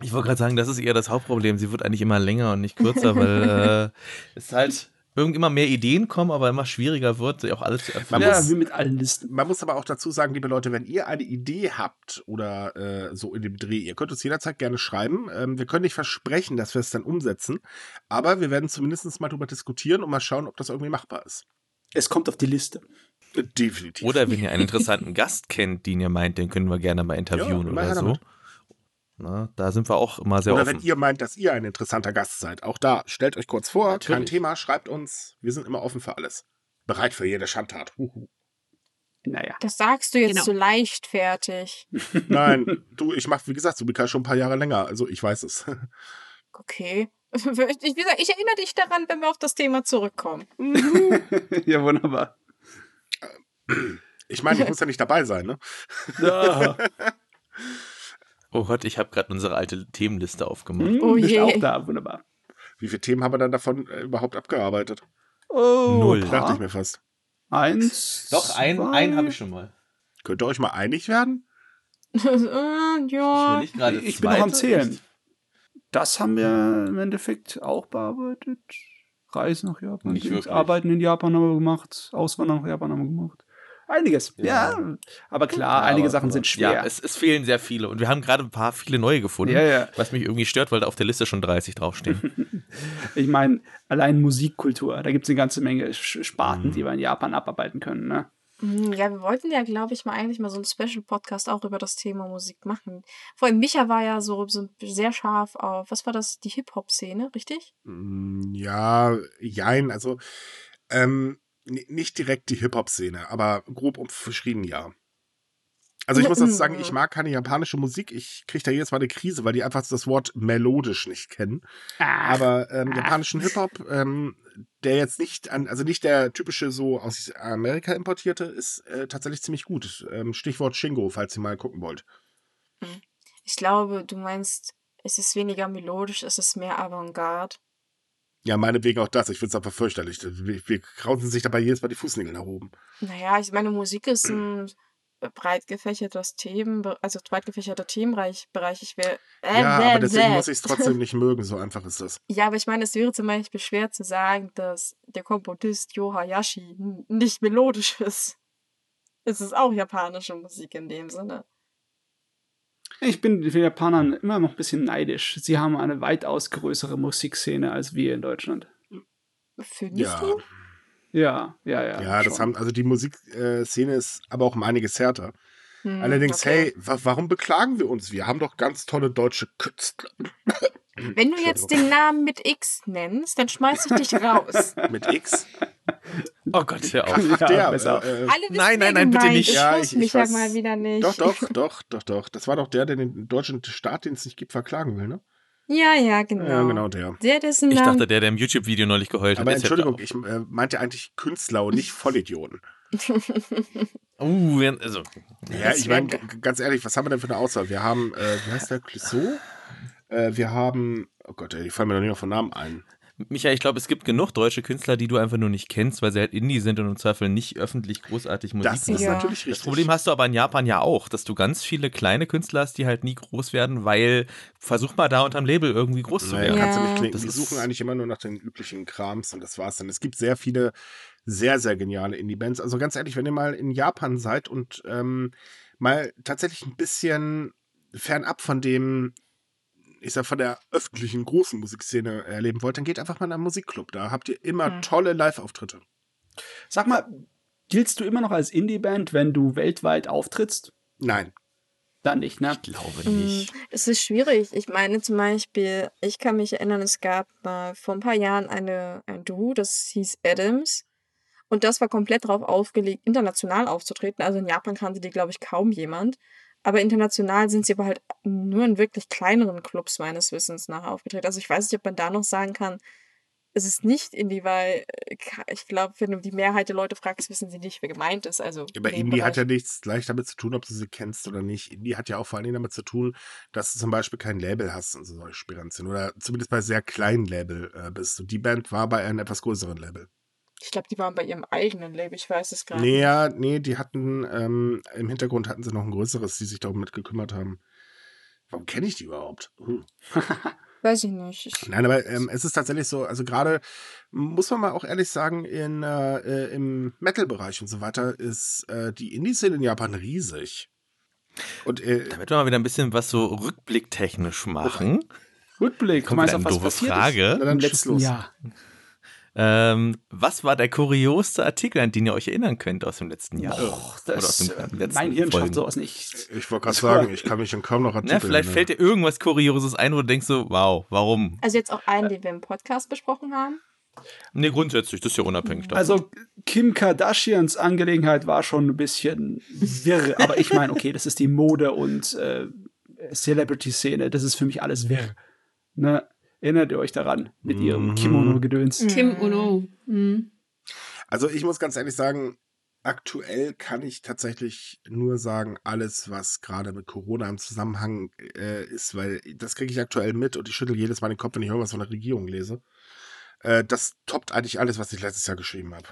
Ich wollte gerade sagen, das ist eher das Hauptproblem. Sie wird eigentlich immer länger und nicht kürzer, weil [LAUGHS] äh, es halt irgendwie immer mehr Ideen kommen, aber immer schwieriger wird, sie auch alles zu erfüllen. Man Ja, muss- wie mit allen Listen. Man muss aber auch dazu sagen, liebe Leute, wenn ihr eine Idee habt oder äh, so in dem Dreh, ihr könnt uns jederzeit gerne schreiben. Ähm, wir können nicht versprechen, dass wir es dann umsetzen, aber wir werden zumindest mal drüber diskutieren und mal schauen, ob das irgendwie machbar ist. Es kommt auf die Liste. Definitiv. Oder wenn ihr einen interessanten Gast kennt, den ihr meint, den können wir gerne mal interviewen Ja, oder so. damit. Na, da sind wir auch immer sehr Oder offen. wenn ihr meint, dass ihr ein interessanter Gast seid. Auch da, stellt euch kurz vor, kein Natürlich. Thema, schreibt uns. Wir sind immer offen für alles. Bereit für jede Schandtat. Huhu. Naja. Das sagst du jetzt Genau. so leichtfertig. [LAUGHS] Nein, du, ich mache, wie gesagt, Subika schon ein paar Jahre länger. Also ich weiß es. [LAUGHS] Okay. [LAUGHS] Ich, wie gesagt, ich erinnere dich daran, wenn wir auf das Thema zurückkommen. ja, wunderbar. Ich meine, ich muss ja nicht dabei sein, ne? Da. Oh Gott, ich habe gerade unsere alte Themenliste aufgemacht. Hm, Oh bist je. auch da, wunderbar. Wie viele Themen haben wir dann davon äh, überhaupt abgearbeitet? Oh, Null. Dachte ich mir fast. Eins. Doch, ein, zwei. einen habe ich schon mal. Könnt ihr euch mal einig werden? [LAUGHS] äh, ja. Ich, gerade Ich bin noch am. Zählen. Das haben wir im Endeffekt auch bearbeitet. Reisen nach Japan. Nicht. Arbeiten in Japan haben wir gemacht. Auswandern nach Japan haben wir gemacht. Einiges. Ja. Ja. Aber klar, einige Aber- Sachen sind schwer. Ja, es, es fehlen sehr viele. Und wir haben gerade ein paar viele neue gefunden. Ja, ja. Was mich irgendwie stört, weil da auf der Liste schon 30 draufstehen. [LAUGHS] Ich meine, allein Musikkultur, da gibt es eine ganze Menge Sparten, Mhm. die wir in Japan abarbeiten können. Ne? Hm, Ja, wir wollten ja, glaube ich, mal eigentlich mal so einen Special-Podcast auch über das Thema Musik machen. Vor allem Micha war ja so, so sehr scharf auf, was war das, die Hip-Hop-Szene, richtig? Mm, Ja, jein, also ähm, nicht direkt die Hip-Hop-Szene, aber grob umschrieben ja. Also ich muss dazu sagen, ich mag keine japanische Musik. Ich kriege da jedes Mal eine Krise, weil die einfach das Wort melodisch nicht kennen. Ah, Aber ähm, japanischen Hip-Hop, ähm, der jetzt nicht an, also nicht der typische so aus Amerika importierte, ist äh, tatsächlich ziemlich gut. Ähm, Stichwort Shingo, falls ihr mal gucken wollt. Ich glaube, du meinst, es ist weniger melodisch, es ist mehr Avantgarde. Ja, meinetwegen auch das. Ich finde es einfach fürchterlich. Wir, wir krausen sich dabei jedes Mal die Fußnägel nach oben. Naja, ich meine, Musik ist ein breit gefächertes Themen, also breit gefächerter Themenbereich. Bereich. Ich will. Äh, ja, bäh, aber deswegen bäh. muss ich es trotzdem nicht [LAUGHS] mögen. So einfach ist das. Ja, aber ich meine, es wäre zum Beispiel schwer zu sagen, dass der Komponist Yo Hayashi n- nicht melodisch ist. Es ist auch japanische Musik in dem Sinne. Ich bin den Japanern immer noch ein bisschen neidisch. Sie haben eine weitaus größere Musikszene als wir in Deutschland. Findest Ja. du? Ja, ja, ja. Ja, das schon. haben, also die Musikszene ist aber auch um einiges härter. Hm, Allerdings, okay. hey, wa warum beklagen wir uns? Wir haben doch ganz tolle deutsche Künstler. Wenn du jetzt den Namen mit X nennst, dann schmeiß ich dich raus. [LAUGHS] Mit X. [LAUGHS] Oh Gott, hör auf. Ach, Ja, der. besser. Äh, Alle wissen, Nein, nein, nein, bitte nicht. ist. Ja, Ich ich- mich ich ja mal wieder nicht. doch, doch, [LAUGHS] doch, doch, doch. Das war doch der, der den deutschen Staat, den es nicht gibt, verklagen will, ne? Ja, ja, genau. Ja, genau der. Der, dessen Ich dachte, der, der im YouTube-Video neulich geheult hat. Aber hört Entschuldigung, ich äh, meinte eigentlich Künstler und nicht Vollidioten. [LAUGHS] Uh, also, Ja, ich meine, ganz ehrlich, was haben wir denn für eine Auswahl? Wir haben, äh, wie heißt der, Clouseau? Äh, wir haben, oh Gott, ey, die fallen mir noch nicht auf den Namen ein. Michael, ich glaube, es gibt genug deutsche Künstler, die du einfach nur nicht kennst, weil sie halt Indie sind und im Zweifel nicht öffentlich großartig Musik Das ist. Ja. natürlich Das richtig. Problem hast du aber in Japan ja auch, dass du ganz viele kleine Künstler hast, die halt nie groß werden, weil versuch mal da unterm Label irgendwie groß zu Naja, werden. Ja. kannst du nicht. Das Die ist- suchen eigentlich immer nur nach den üblichen Krams und das war's dann. Es gibt sehr viele sehr, sehr geniale Indie-Bands. Also ganz ehrlich, wenn ihr mal in Japan seid und ähm, mal tatsächlich ein bisschen fernab von dem, ich sag, von der öffentlichen großen Musikszene erleben wollt, dann geht einfach mal in einen Musikclub. Da habt ihr immer Hm. tolle Live-Auftritte. Sag mal, giltst du immer noch als Indie-Band, wenn du weltweit auftrittst? Nein. Dann nicht, ne? Ich glaube Mm, nicht. Es ist schwierig. Ich meine zum Beispiel, ich kann mich erinnern, es gab mal vor ein paar Jahren eine, ein Duo, das hieß Adams. Und das war komplett darauf aufgelegt, international aufzutreten. Also in Japan kannte die, glaube ich, kaum jemand. Aber international sind sie aber halt nur in wirklich kleineren Clubs meines Wissens nach aufgetreten. Also ich weiß nicht, ob man da noch sagen kann, es ist nicht Indie, weil äh, ich glaube, wenn du die Mehrheit der Leute fragst, wissen sie nicht, wer gemeint ist. Also Aber in Indie hat ja Bereich. nichts gleich damit zu tun, ob du sie kennst oder nicht. Indie hat ja auch vor allen Dingen damit zu tun, dass du zum Beispiel kein Label hast und so solche Spiranzien. Oder zumindest bei sehr kleinen Label äh, bist du. Die Band war bei einem etwas größeren Label. Ich glaube, die waren bei ihrem eigenen Label, ich weiß es gerade. Nee, ja, nee, die hatten, ähm, im Hintergrund hatten sie noch ein größeres, die sich darum mit gekümmert haben. Warum kenne ich die überhaupt? Hm. [LAUGHS] Weiß ich nicht. Ich, Nein, aber ähm, es ist tatsächlich so, also gerade muss man mal auch ehrlich sagen, in, äh, äh, im Metal-Bereich und so weiter ist äh, die Indie-Szene in Japan riesig. Und äh, Damit wir mal wieder ein bisschen was so rückblicktechnisch machen. Rückblick, meinst wieder du, eine was passiert Frage. ist Na, dann letzten los. Jahr? Ähm, was war der kurioseste Artikel, an den ihr euch erinnern könnt aus dem letzten Jahr? Och, Oder aus das, den äh, letzten mein Hirn Folgen. schafft sowas nicht. ich wollte gerade sagen, ich kann mich an kaum noch Artikel Na, vielleicht erinnern. fällt dir irgendwas Kurioses ein, wo du denkst so, wow, warum? also jetzt auch einen, den wir im Podcast besprochen haben. Nee, grundsätzlich, das ist ja unabhängig davon. Also Kim Kardashians Angelegenheit war schon ein bisschen wirr, [LAUGHS] aber ich meine, okay, das ist die Mode und äh, Celebrity-Szene, das ist für mich alles wirr. Ne? Erinnert ihr euch daran mit ihrem Mhm. Kimono-Gedöns? Kim Ono. Mhm. Also ich muss ganz ehrlich sagen, aktuell kann ich tatsächlich nur sagen, alles, was gerade mit Corona im Zusammenhang äh, ist, weil das kriege ich aktuell mit und ich schüttel jedes Mal den Kopf, wenn ich irgendwas von der Regierung lese. Äh, das toppt eigentlich alles, was ich letztes Jahr geschrieben habe.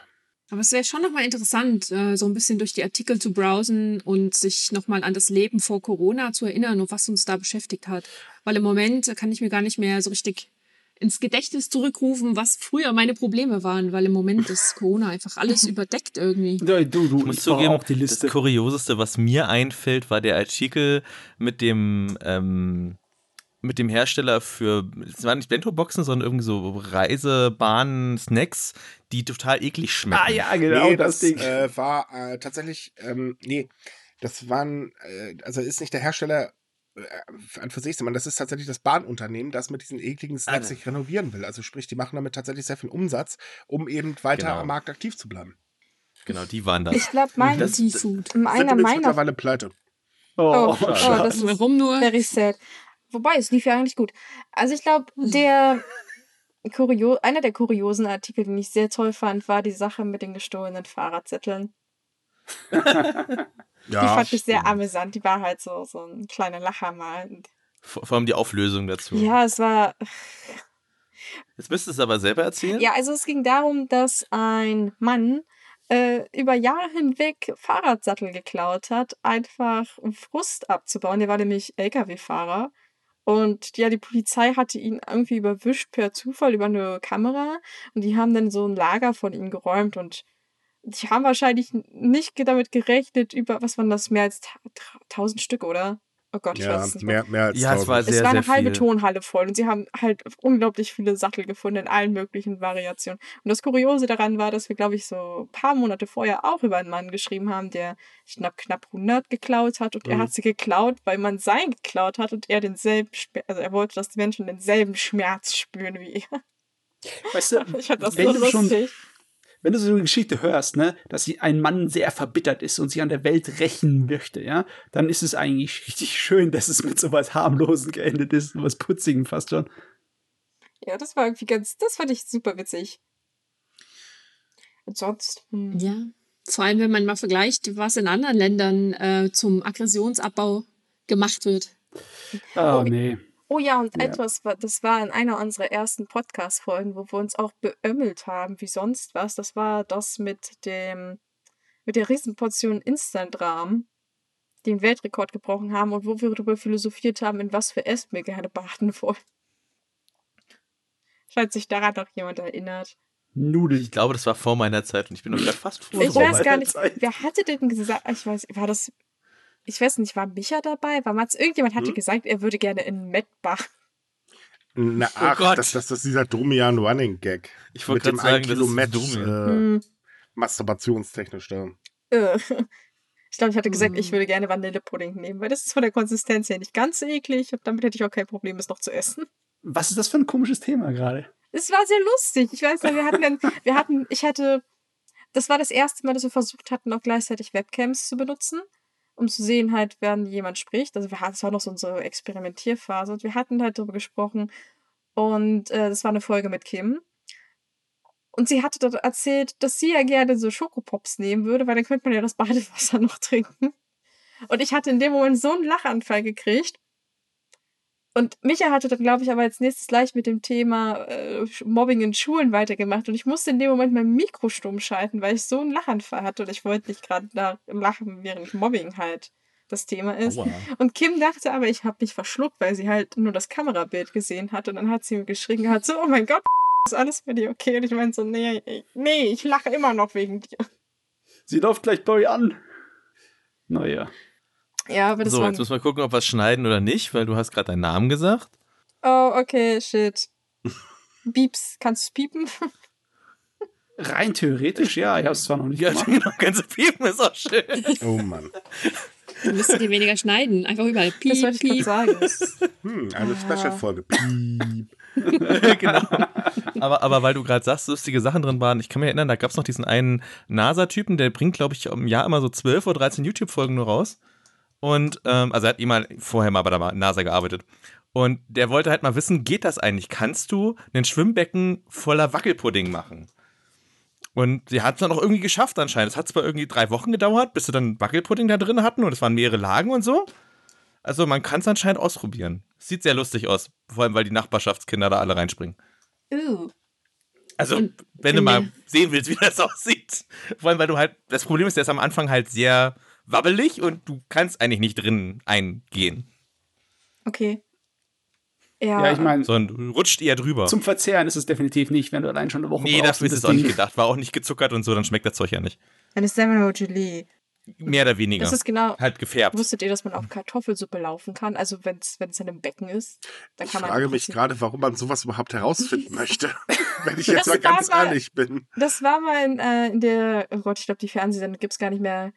Aber es wäre schon nochmal interessant, äh, so ein bisschen durch die Artikel zu browsen und sich nochmal an das Leben vor Corona zu erinnern und was uns da beschäftigt hat. Weil im Moment kann ich mir gar nicht mehr so richtig ins Gedächtnis zurückrufen, was früher meine Probleme waren, weil im Moment ist Corona einfach alles [LAUGHS] überdeckt irgendwie. Ja, du, du, Ich muss zugeben, auch die Liste. das Kurioseste, was mir einfällt, war der Artikel mit dem, ähm, mit dem Hersteller für, es waren nicht Bento-Boxen, sondern irgendwie so Reisebahnen, Snacks, die total eklig schmecken. Ah ja, genau, nee, das, Ding. äh, war äh, tatsächlich, ähm, nee, das waren, äh, also ist nicht der Hersteller äh, an für sich, sondern das ist tatsächlich das Bahnunternehmen, das mit diesen ekligen Snacks Ah, sich renovieren will. Also sprich, die machen damit tatsächlich sehr viel Umsatz, um eben weiter Genau. am Markt aktiv zu bleiben. Genau, die waren das. Ich glaube, mein. Sind einer meiner mittlerweile pleite. oh, Oh, oh, das ist Warum nur? very sad. Wobei, es lief ja eigentlich gut. Also ich glaube, der Kurio einer der kuriosen Artikel, den ich sehr toll fand, war die Sache mit den gestohlenen Fahrradzetteln. [LAUGHS] Die Ja, fand ich sehr amüsant. Die war halt so, so ein kleiner Lacher mal. Vor, vor allem die Auflösung dazu. Ja, es war. Jetzt müsstest du es aber selber erzählen. Ja, also es ging darum, dass ein Mann äh, über Jahre hinweg Fahrradsattel geklaut hat, einfach um Frust abzubauen. Der war nämlich LKW-Fahrer. Und ja, die Polizei hatte ihn irgendwie überwischt per Zufall über eine Kamera. Und die haben dann so ein Lager von ihm geräumt. Und die haben wahrscheinlich nicht damit gerechnet, über, was waren das, mehr als ta- ta- 1000 Stück, oder? Oh Gott, ich Ja, weiß es nicht mehr. mehr, als Ja, es war 1000. Es sehr, war eine sehr halbe viel. Tonhalle voll und sie haben halt unglaublich viele Sattel gefunden in allen möglichen Variationen. Und das Kuriose daran war, dass wir, glaube ich, so ein paar Monate vorher auch über einen Mann geschrieben haben, der knapp, knapp 100 geklaut hat und er Mhm. hat sie geklaut, weil man sein geklaut hat und er denselben, Schmerz- also er wollte, dass die Menschen denselben Schmerz spüren wie er. Weißt du, [LAUGHS] Ich fand das so du schon lustig. Wenn du so eine Geschichte hörst, ne, dass sie- ein Mann sehr verbittert ist und sich an der Welt rächen möchte, ja, dann ist es eigentlich richtig schön, dass es mit sowas harmlosen geendet ist, was putzigen fast schon. Ja, das war irgendwie ganz, das fand ich super witzig. Und sonst, hm. Ja. Vor allem, wenn man mal vergleicht, was in anderen Ländern äh, zum Aggressionsabbau gemacht wird. Oh, Oh, nee. Oh ja, und Ja. etwas, wa- das war in einer unserer ersten Podcast-Folgen, wo wir uns auch beömmelt haben, wie sonst was. Das war das mit dem, mit der Riesenportion Instant-Rahmen, die den Weltrekord gebrochen haben und wo wir darüber philosophiert haben, in was für Essen wir gerne baden [LAUGHS] wollen. Falls sich daran noch jemand erinnert. Nudeln. Ich glaube, das war vor meiner Zeit und ich bin noch fast froh Ich weiß gar nicht, Zeit. wer hatte denn gesagt, ich weiß, war das, ich weiß nicht, war Micha dabei? War Mats, irgendjemand hatte Hm? gesagt, er würde gerne in Met baden. Na, Oh ach, Gott. das, das ist dieser Domian Running Gag. Ich wollte Mit dem gerade 1 sagen, das Kilo ist äh, Hm. masturbationstechnisch da. Äh, Ich glaube, ich hatte gesagt, ich Mhm. würde gerne Vanillepudding nehmen, weil das ist von der Konsistenz her nicht ganz so eklig und damit hätte ich auch kein Problem, es noch zu essen. Was ist das für ein komisches Thema gerade? Es war sehr lustig. Ich weiß wir hatten dann, [LAUGHS] wir hatten, ich hatte, das war das erste Mal, dass wir versucht hatten, auch gleichzeitig Webcams zu benutzen, um zu sehen halt, während jemand spricht. Also wir hatten, es war noch so unsere Experimentierphase und wir hatten halt darüber gesprochen und äh, das war eine Folge mit Kim. Und sie hatte dort erzählt, dass sie ja gerne so Schokopops nehmen würde, weil dann könnte man ja das Badewasser [LAUGHS] noch trinken. Und ich hatte in dem Moment so einen Lachanfall gekriegt. Und Micha hatte dann, glaube ich, aber als nächstes gleich mit dem Thema äh, Mobbing in Schulen weitergemacht. Und ich musste in dem Moment mein Mikro stumm schalten, weil ich so einen Lachanfall hatte. Und ich wollte nicht gerade da lachen, während Mobbing halt das Thema ist. Aua. Und Kim dachte aber, ich habe mich verschluckt, weil sie halt nur das Kamerabild gesehen hat. Und dann hat sie mir geschrien gehabt, so, oh mein Gott, ist alles für dich okay? Und ich meinte so, nee, nee, ich lache immer noch wegen dir. Sie läuft gleich Dory an. Naja. Ja, aber das So, jetzt müssen wir gucken, ob wir es schneiden oder nicht, weil du hast gerade deinen Namen gesagt. Oh, okay, shit. [LAUGHS] Pieps, kannst du piepen? [LAUGHS] Rein theoretisch, ja. Ich habe es zwar noch nicht Ja, gemacht. genau, ganze Piepen ist auch schön. Oh Mann. Dann müsstet ihr weniger schneiden. Einfach überall piep, Das wollte ich gerade piep. sagen. [LAUGHS] Hm, eine Ah. Special-Folge. Piep. genau. Aber, aber weil du gerade sagst, lustige Sachen drin waren, ich kann mich erinnern, da gab es noch diesen einen NASA-Typen, der bringt, glaube ich, im Jahr immer so 12 oder 13 YouTube-Folgen nur raus. Und, ähm, also er hat immer vorher mal bei der NASA gearbeitet. Und der wollte halt mal wissen, geht das eigentlich? Kannst du ein Schwimmbecken voller Wackelpudding machen? Und sie hat es dann auch irgendwie geschafft anscheinend. Es hat zwar irgendwie drei Wochen gedauert, bis sie dann Wackelpudding da drin hatten und es waren mehrere Lagen und so. Also man kann es anscheinend ausprobieren. Sieht sehr lustig aus, vor allem weil die Nachbarschaftskinder da alle reinspringen. Uh. Also, wenn du mal sehen willst, wie das [LAUGHS] aussieht. Vor allem, weil du halt, das Problem ist, der ist am Anfang halt sehr wabbelig und du kannst eigentlich nicht drin eingehen, Okay. Ja, Ja, ich meine, sondern du rutscht eher drüber. zum Verzehren ist es definitiv nicht, wenn du allein schon eine Woche nee, dafür ist das es auch nicht gedacht. War auch nicht gezuckert und so, dann schmeckt das Zeug ja nicht. eine Semino Gelee. Mehr oder weniger. Das ist genau. halt gefärbt. Wusstet ihr, dass man auf Kartoffelsuppe laufen kann? Also wenn es wenn es in einem Becken ist, dann Ich kann man. frage im mich gerade, warum man sowas überhaupt herausfinden [LAUGHS] möchte. Wenn ich jetzt Das mal ganz mal- ehrlich bin. Das war mal in, äh, in der, oh Gott, ich glaube, die Fernsehsendung gibt es gar nicht mehr.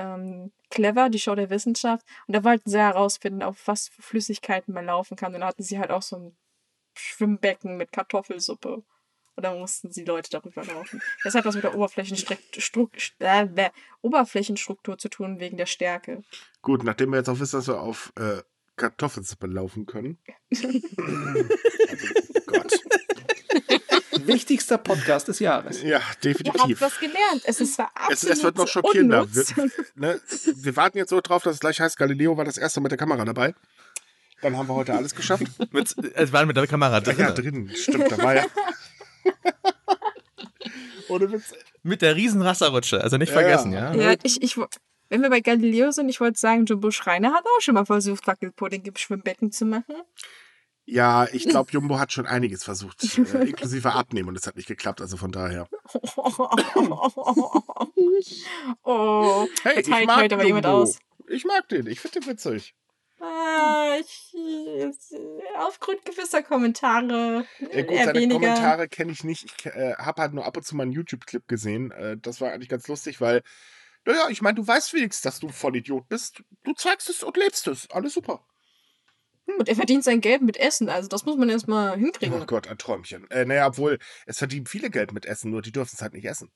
Ähm, clever, die Show der Wissenschaft. Und da wollten sie herausfinden, auf was für Flüssigkeiten man laufen kann. Und dann hatten sie halt auch so ein Schwimmbecken mit Kartoffelsuppe. Und dann mussten sie Leute darüber laufen. Das hat was mit der Oberflächenstruktur, äh, Oberflächenstruktur zu tun, wegen der Stärke. Gut, nachdem wir jetzt auch wissen, dass wir auf äh, Kartoffelsuppe laufen können. also, [LAUGHS] Gott. Wichtigster Podcast des Jahres. Ja, Ihr habt definitiv. was gelernt. Es ist Es, es wird noch schockierender. Wir, ne, wir warten jetzt so drauf, dass es gleich heißt, Galileo war das erste mit der Kamera dabei. Dann haben wir heute alles geschafft. Mit, es war mit der Kamera drin. Ja, drin. Stimmt, da war ja. [LAUGHS] Ohne Witz. Mit der riesen Wasserrutsche. Also nicht Ja, vergessen, ja. ja. Ja, ich, ich, wenn wir bei Galileo sind, ich wollte sagen, Jumbo Schreiner hat auch schon mal versucht, Wackelpudding im Schwimmbecken zu machen. Ja, ich glaube, Jumbo hat schon einiges versucht, äh, inklusive [LAUGHS] Abnehmen, und es hat nicht geklappt, also von daher. [LAUGHS] oh, Hey, jetzt ich heilt mag heute aber jemand aus. Ich mag den, ich finde den witzig. Ah, ich, aufgrund gewisser Kommentare. Ja, gut, eher seine weniger. Kommentare kenne ich nicht. Ich äh, habe halt nur ab und zu mal einen YouTube-Clip gesehen. Äh, das war eigentlich ganz lustig, weil, naja, ich meine, du weißt wenigstens, dass du voll Idiot bist. Du zeigst es und lebst es. Alles super. Und er verdient sein Geld mit Essen, also das muss man erstmal Oh hinkriegen. Gott, ein Träumchen. Äh, naja, obwohl, es verdienen viele Geld mit Essen, nur die dürfen es halt nicht essen.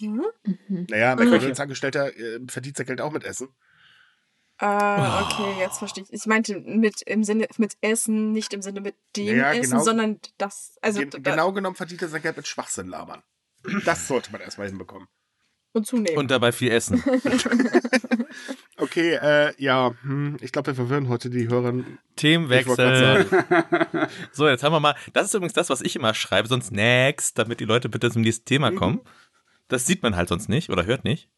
Mhm. Mhm. Naja, Mhm. McDonalds-Angestellter äh, verdient sein Geld auch mit Essen. Ah, okay, jetzt verstehe ich. Ich meinte mit im Sinne mit Essen, nicht im Sinne mit dem Ja, Essen, genau. sondern das, also Gen genau genommen verdient er sein Geld mit Schwachsinn labern. Das sollte man erstmal hinbekommen. Und zunehmen. Und dabei viel essen. [LAUGHS] Okay, äh, ja, hm, ich glaube, wir verwirren heute die Hörer. Themenwechsel. So, jetzt haben wir mal. Das ist übrigens das, was ich immer schreibe, sonst next, damit die Leute bitte zum nächsten Thema Mhm. kommen. Das sieht man halt sonst nicht oder hört nicht.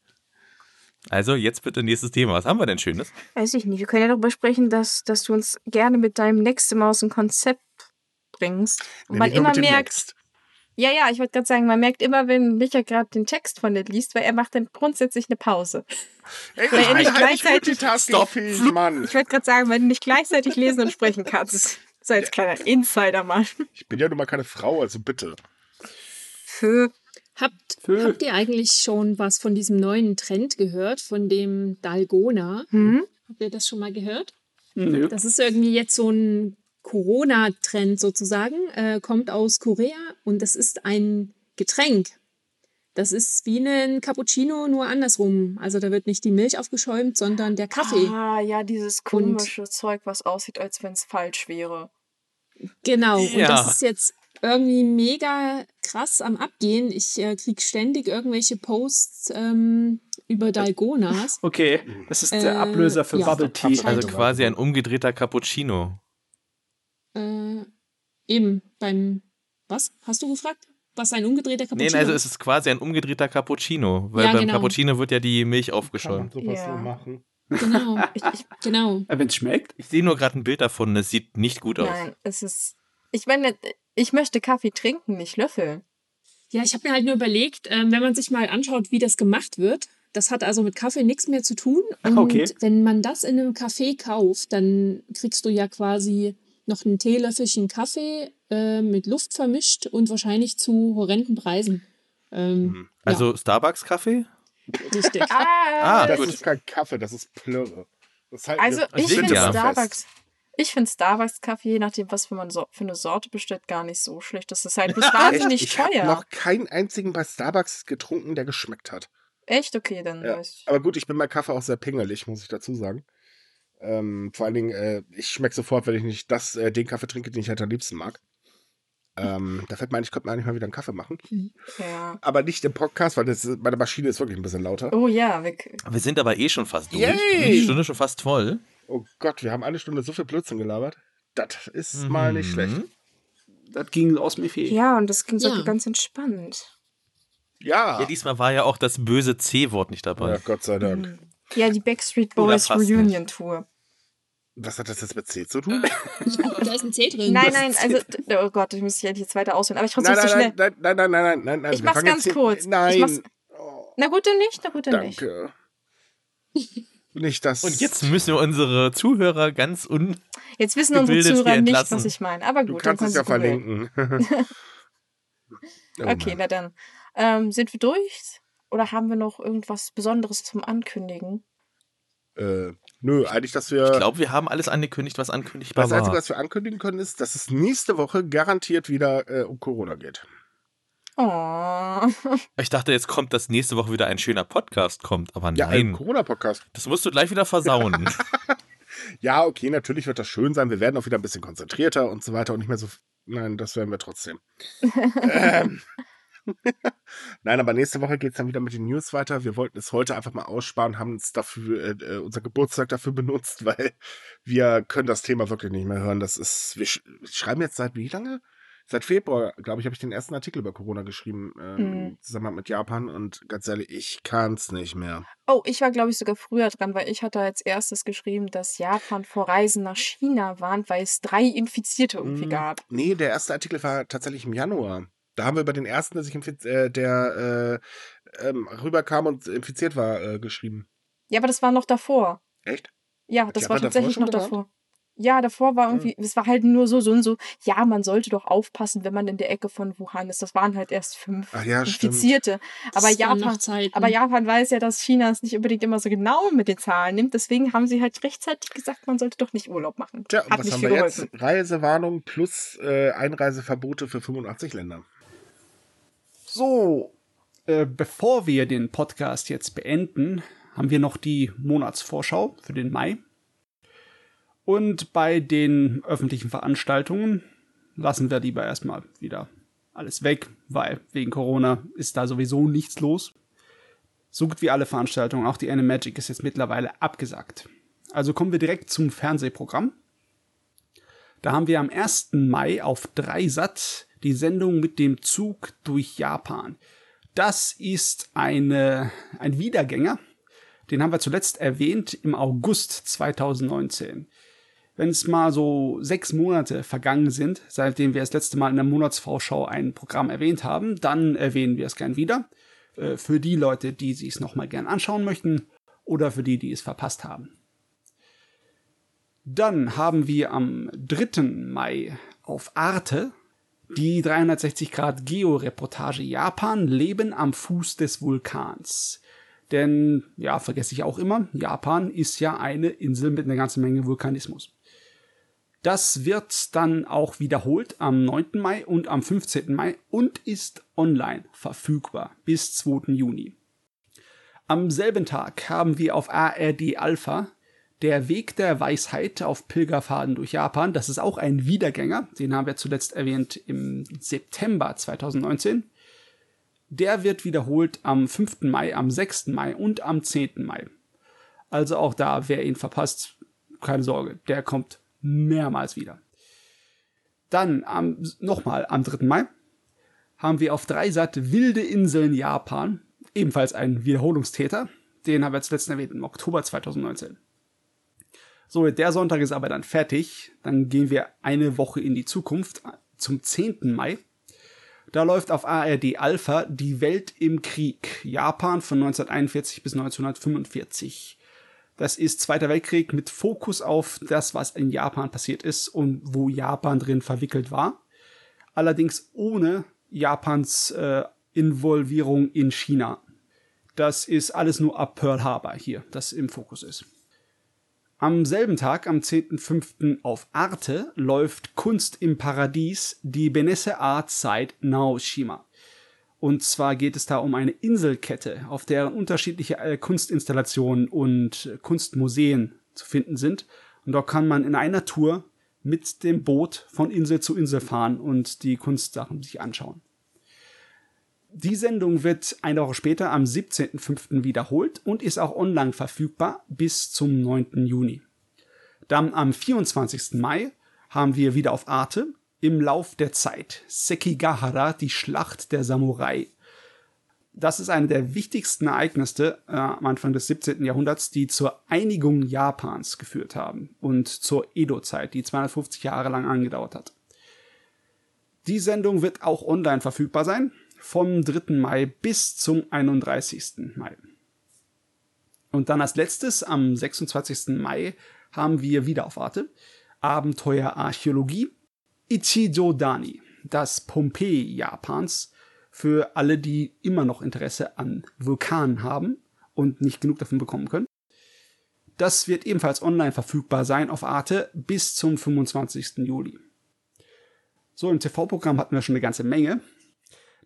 Also, jetzt bitte nächstes Thema. Was haben wir denn Schönes? Weiß ich nicht. Wir können ja darüber sprechen, dass, dass du uns gerne mit deinem nächsten Mal aus dem Konzept bringst. Und man Nämlich nur immer merkt, Next. Ja, ja, ich wollte gerade sagen, man merkt immer, wenn Micha gerade den Text von dir liest, weil er macht dann grundsätzlich eine Pause. Ey, Weil ich er bin nicht halt gleichzeitig- Mann. Ich wollte gerade sagen, wenn du nicht gleichzeitig lesen und sprechen kannst. So als kleiner Insider mal. Ich bin ja nun mal keine Frau, also bitte. Für Habt, habt ihr eigentlich schon was von diesem neuen Trend gehört, von dem Dalgona? hm? Habt ihr das schon mal gehört? Nö. Das ist irgendwie jetzt so ein Corona-Trend sozusagen, äh, kommt aus Korea und das ist ein Getränk. Das ist wie ein Cappuccino, nur andersrum. Also da wird nicht die Milch aufgeschäumt, sondern der Kaffee. Ah, ja, dieses komische Zeug, was aussieht, als wenn es falsch wäre. Genau. Und Ja. das ist jetzt irgendwie mega krass am Abgehen. Ich äh, krieg ständig irgendwelche Posts ähm, über Dalgonas. Okay, das ist der Äh, Ablöser für ja. Bubble Tea. Also quasi ein umgedrehter Cappuccino. Äh, eben beim was? Hast du gefragt? Was ein umgedrehter Cappuccino? Nee, also es ist quasi ein umgedrehter Cappuccino. Weil Ja, beim genau. Cappuccino wird ja die Milch Kann man aufgeschäumt. sowas Ja. so machen? Genau, Ich, ich, genau. [LAUGHS] Äh, Wenn es schmeckt. Ich sehe nur gerade ein Bild davon, es sieht nicht gut aus. nein, es ist. Ich meine, ich möchte Kaffee trinken, nicht löffeln. Ja, ich habe mir halt nur überlegt, ähm, wenn man sich mal anschaut, wie das gemacht wird, das hat also mit Kaffee nichts mehr zu tun. Und Okay. wenn man das in einem Café kauft, dann kriegst du ja quasi noch ein Teelöffelchen Kaffee äh, mit Luft vermischt und wahrscheinlich zu horrenden Preisen. Ähm, Also Starbucks-Kaffee? Richtig. Ah, Ah, Das gut. ist kein Kaffee, das ist Plörre. Das halt also ich finde ja. Starbucks. Ich finde Starbucks Kaffee, je nachdem, was für, man so, für eine Sorte bestellt, gar nicht so schlecht. Das ist halt [LAUGHS] wahnsinnig ich habe teuer. noch keinen einzigen bei Starbucks getrunken, der geschmeckt hat. Echt? Okay, dann Ja. weiß ich. Aber gut, ich bin bei Kaffee auch sehr pingelig, muss ich dazu sagen. Ähm, vor allen Dingen, äh, ich schmecke sofort, wenn ich nicht das, äh, den Kaffee trinke, den ich halt am liebsten mag. Ähm, da fällt mir ein, ich könnte mir eigentlich mal wieder einen Kaffee machen. [LAUGHS] Ja. Aber nicht im Podcast, weil das, meine Maschine ist wirklich ein bisschen lauter. Oh ja, wir, Wir sind aber eh schon fast durch. Yay! Die Stunde schon fast voll. Oh Gott, wir haben eine Stunde so viel Blödsinn gelabert. Das ist mal nicht Mhm. schlecht. Das ging aus mir viel. ja, und das ging so Ja. ganz entspannt. Ja. Ja, diesmal war ja auch das böse C-Wort nicht dabei. ja, Gott sei Dank. Ja, die Backstreet Boys fast nicht. Reunion Tour. Was hat das jetzt mit C zu tun? da ist ein C drin. Nein, nein, also, oh Gott, ich muss ja jetzt weiter ausholen. Aber ich versuche Nein, so schnell. nein, nein, nein, nein, nein, nein. Ich wir mach's ganz jetzt kurz. Ich Nein. mach's- Oh, Na gut, dann nicht, na gut, dann nicht. danke. Nicht das. Und jetzt müssen wir unsere Zuhörer ganz un... Jetzt wissen unsere Zuhörer nicht, was ich meine. Aber Du gut, dann kannst es können ja verlinken. [LAUGHS] [LAUGHS] Oh Okay, na dann. Ähm, sind wir durch? Oder haben wir noch irgendwas Besonderes zum Ankündigen? Äh, nö, eigentlich, dass wir. Ich glaube, wir haben alles angekündigt, was ankündigbar das Einzige, war. was wir ankündigen können, ist, dass es nächste Woche garantiert wieder äh, um Corona geht. Oh. [LAUGHS] Ich dachte, jetzt kommt, dass nächste Woche wieder ein schöner Podcast kommt, aber Ja, ein nein. Corona-Podcast. Das musst du gleich wieder versauen. [LAUGHS] [LAUGHS] Ja, okay, natürlich wird das schön sein. Wir werden auch wieder ein bisschen konzentrierter und so weiter und nicht mehr so. Nein, das werden wir trotzdem. ähm. [LAUGHS] Nein, aber nächste Woche geht es dann wieder mit den News weiter. Wir wollten es heute einfach mal aussparen, haben uns dafür, äh, äh, unser Geburtstag dafür benutzt, [LAUGHS] weil wir können das Thema wirklich nicht mehr hören. Das ist, wir sch schreiben jetzt seit wie lange? Seit Februar, glaube ich, habe ich den ersten Artikel über Corona geschrieben, ähm, Mhm. im Zusammenhang mit Japan und ganz ehrlich, ich kann es nicht mehr. Oh, ich war, glaube ich, sogar früher dran, weil ich hatte als erstes geschrieben, dass Japan vor Reisen nach China warnt, weil es drei Infizierte irgendwie Mm, gab. Nee, der erste Artikel war tatsächlich im Januar. Da haben wir über den ersten, der sich äh, der äh, ähm, rüberkam und infiziert war, äh, geschrieben. Ja, aber das war noch davor. Echt? Ja, das war davor tatsächlich schon noch davor. Ja, davor war irgendwie, es war halt nur so, so und so, ja, man sollte doch aufpassen, wenn man in der Ecke von Wuhan ist. Das waren halt erst fünf Ach ja, stimmt. Infizierte. Aber Japan, aber Japan weiß ja, dass China es nicht unbedingt immer so genau mit den Zahlen nimmt. Deswegen haben sie halt rechtzeitig gesagt, man sollte doch nicht Urlaub machen. Tja, und Hat was nicht haben wir jetzt? geholfen. Reisewarnung plus äh, Einreiseverbote für 85 Länder. So, äh, bevor wir den Podcast jetzt beenden, haben wir noch die Monatsvorschau für den Mai. Und bei den öffentlichen Veranstaltungen lassen wir lieber erstmal wieder alles weg, weil wegen Corona ist da sowieso nichts los. So gut wie alle Veranstaltungen, auch die Animagic ist jetzt mittlerweile abgesagt. Also kommen wir direkt zum Fernsehprogramm. Da haben wir am 1. Mai auf Dreisat die Sendung mit dem Zug durch Japan. Das ist eine, ein Wiedergänger. Den haben wir zuletzt erwähnt im August 2019. Wenn es mal so sechs Monate vergangen sind, seitdem wir das letzte Mal in der Monatsvorschau ein Programm erwähnt haben, dann erwähnen wir es gern wieder. Äh, Für die Leute, die sich es nochmal gern anschauen möchten oder für die, die es verpasst haben. Dann haben wir am 3. Mai auf Arte die 360 Grad Geo-Reportage Japan Leben am Fuß des Vulkans. Denn, ja, vergesse ich auch immer, Japan ist ja eine Insel mit einer ganzen Menge Vulkanismus. Das wird dann auch wiederholt am 9. Mai und am 15. Mai und ist online verfügbar bis 2. Juni. Am selben Tag haben wir auf ARD Alpha der Weg der Weisheit auf Pilgerfaden durch Japan. Das ist auch ein Wiedergänger. Den haben wir zuletzt erwähnt im September 2019. Der wird wiederholt am 5. Mai, am 6. Mai und am 10. Mai. Also auch da, wer ihn verpasst, keine Sorge, der kommt mehrmals wieder. Dann am, nochmal am 3. Mai haben wir auf Dreisat Wilde Inseln Japan, ebenfalls ein Wiederholungstäter. Den haben wir zuletzt erwähnt im Oktober 2019. So, der Sonntag ist aber dann fertig. Dann gehen wir eine Woche in die Zukunft zum 10. Mai. Da läuft auf ARD Alpha Die Welt im Krieg. Japan von 1941 bis 1945. Das ist Zweiter Weltkrieg mit Fokus auf das, was in Japan passiert ist und wo Japan drin verwickelt war. Allerdings ohne Japans äh, Involvierung in China. Das ist alles nur ab Pearl Harbor hier, das im Fokus ist. Am selben Tag, am 10.05. auf Arte, läuft Kunst im Paradies, die Benesse Art Site Naoshima. Und zwar geht es da um eine Inselkette, auf der unterschiedliche äh, Kunstinstallationen und Kunstmuseen zu finden sind. Und dort kann man in einer Tour mit dem Boot von Insel zu Insel fahren und die Kunstsachen sich anschauen. Die Sendung wird eine Woche später am 17.05. wiederholt und ist auch online verfügbar bis zum 9. Juni. Dann am 24. Mai haben wir wieder auf Arte im Lauf der Zeit Sekigahara, die Schlacht der Samurai. Das ist eine der wichtigsten Ereignisse äh, am Anfang des 17. Jahrhunderts, die zur Einigung Japans geführt haben und zur Edo-Zeit, die 250 Jahre lang angedauert hat. Die Sendung wird auch online verfügbar sein, vom 3. Mai bis zum 31. Mai. Und dann als letztes, am 26. Mai, haben wir wieder auf Arte Abenteuer Archäologie Ichijo Dani, das Pompeji Japans, für alle, die immer noch Interesse an Vulkanen haben und nicht genug davon bekommen können. Das wird ebenfalls online verfügbar sein auf Arte bis zum 25. Juli. So, im TV-Programm hatten wir schon eine ganze Menge.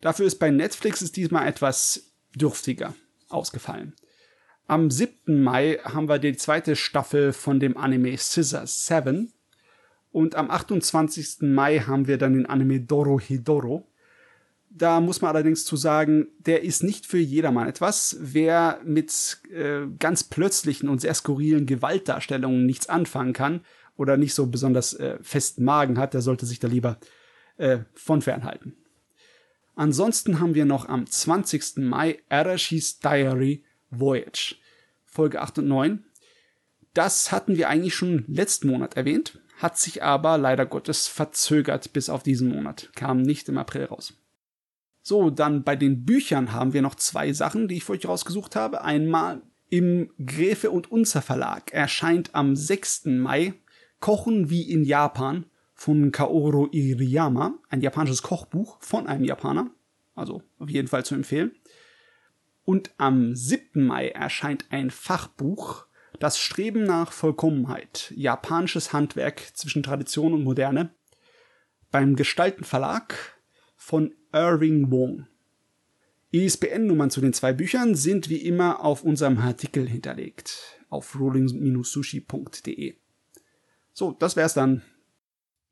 Dafür ist bei Netflix es diesmal etwas dürftiger ausgefallen. Am 7. Mai haben wir die zweite Staffel von dem Anime Scissor 7. Und am 28. Mai haben wir dann den Anime Doro Hidoro. Da muss man allerdings zu sagen, der ist nicht für jedermann etwas. Wer mit äh, ganz plötzlichen und sehr skurrilen Gewaltdarstellungen nichts anfangen kann oder nicht so besonders äh, festen Magen hat, der sollte sich da lieber äh, von fernhalten. Ansonsten haben wir noch am 20. Mai Arashis Diary Voyage, Folge 8 und 9. Das hatten wir eigentlich schon letzten Monat erwähnt, hat sich aber leider Gottes verzögert bis auf diesen Monat, kam nicht im April raus. So, dann bei den Büchern haben wir noch zwei Sachen, die ich für euch rausgesucht habe. Einmal Im Gräfe und Unzer Verlag erscheint am 6. Mai Kochen wie in Japan von Kaoru Iriyama, ein japanisches Kochbuch von einem Japaner, also auf jeden Fall zu empfehlen. Und am 7. Mai erscheint ein Fachbuch, Das Streben nach Vollkommenheit, japanisches Handwerk zwischen Tradition und Moderne, beim Gestalten Verlag von Irving Wong. ISBN-Nummern zu den zwei Büchern sind wie immer auf unserem Artikel hinterlegt, auf rolling-sushi.de. So, das wär's dann.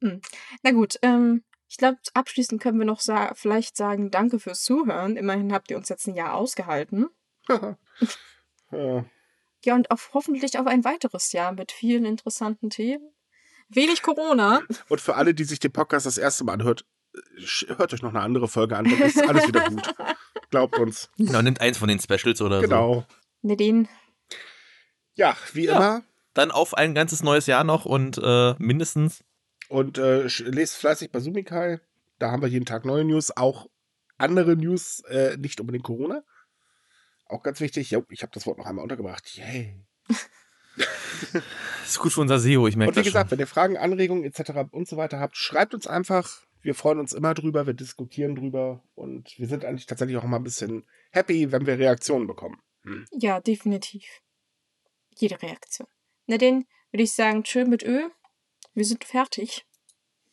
Na gut, ähm, ich glaube, abschließend können wir noch sa vielleicht sagen, danke fürs Zuhören. Immerhin habt ihr uns jetzt ein Jahr ausgehalten. [LAUGHS] Ja. Ja, und auf, hoffentlich auf ein weiteres Jahr mit vielen interessanten Themen. Wenig Corona. Und für alle, die sich den Podcast das erste Mal anhört, hört euch noch eine andere Folge an, dann ist alles wieder gut. [LAUGHS] Glaubt uns. Genau, nimmt eins von den Specials oder so. Genau. Ne, den. Ja, wie Ja. immer. Dann auf ein ganzes neues Jahr noch und äh, mindestens. Und äh, lest fleißig bei Sumikai. Da haben wir jeden Tag neue News, auch andere News, äh, nicht unbedingt Corona. Auch ganz wichtig. Jo, ich habe das Wort noch einmal untergebracht. Yay. [LAUGHS] ist gut für unser SEO, ich merke Und wie das gesagt, schon. wenn ihr Fragen, Anregungen etc. und so weiter habt, schreibt uns einfach. Wir freuen uns immer drüber, wir diskutieren drüber und wir sind eigentlich tatsächlich auch immer ein bisschen happy, wenn wir Reaktionen bekommen. Hm. Ja, definitiv. Jede Reaktion. Na, den würde ich sagen, schön mit Öl. Wir sind fertig.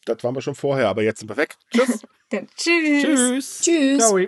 Das waren wir schon vorher, aber jetzt sind wir weg. [LAUGHS] Tschüss. Dann tschüss. Tschüss. Tschüss. Ciao.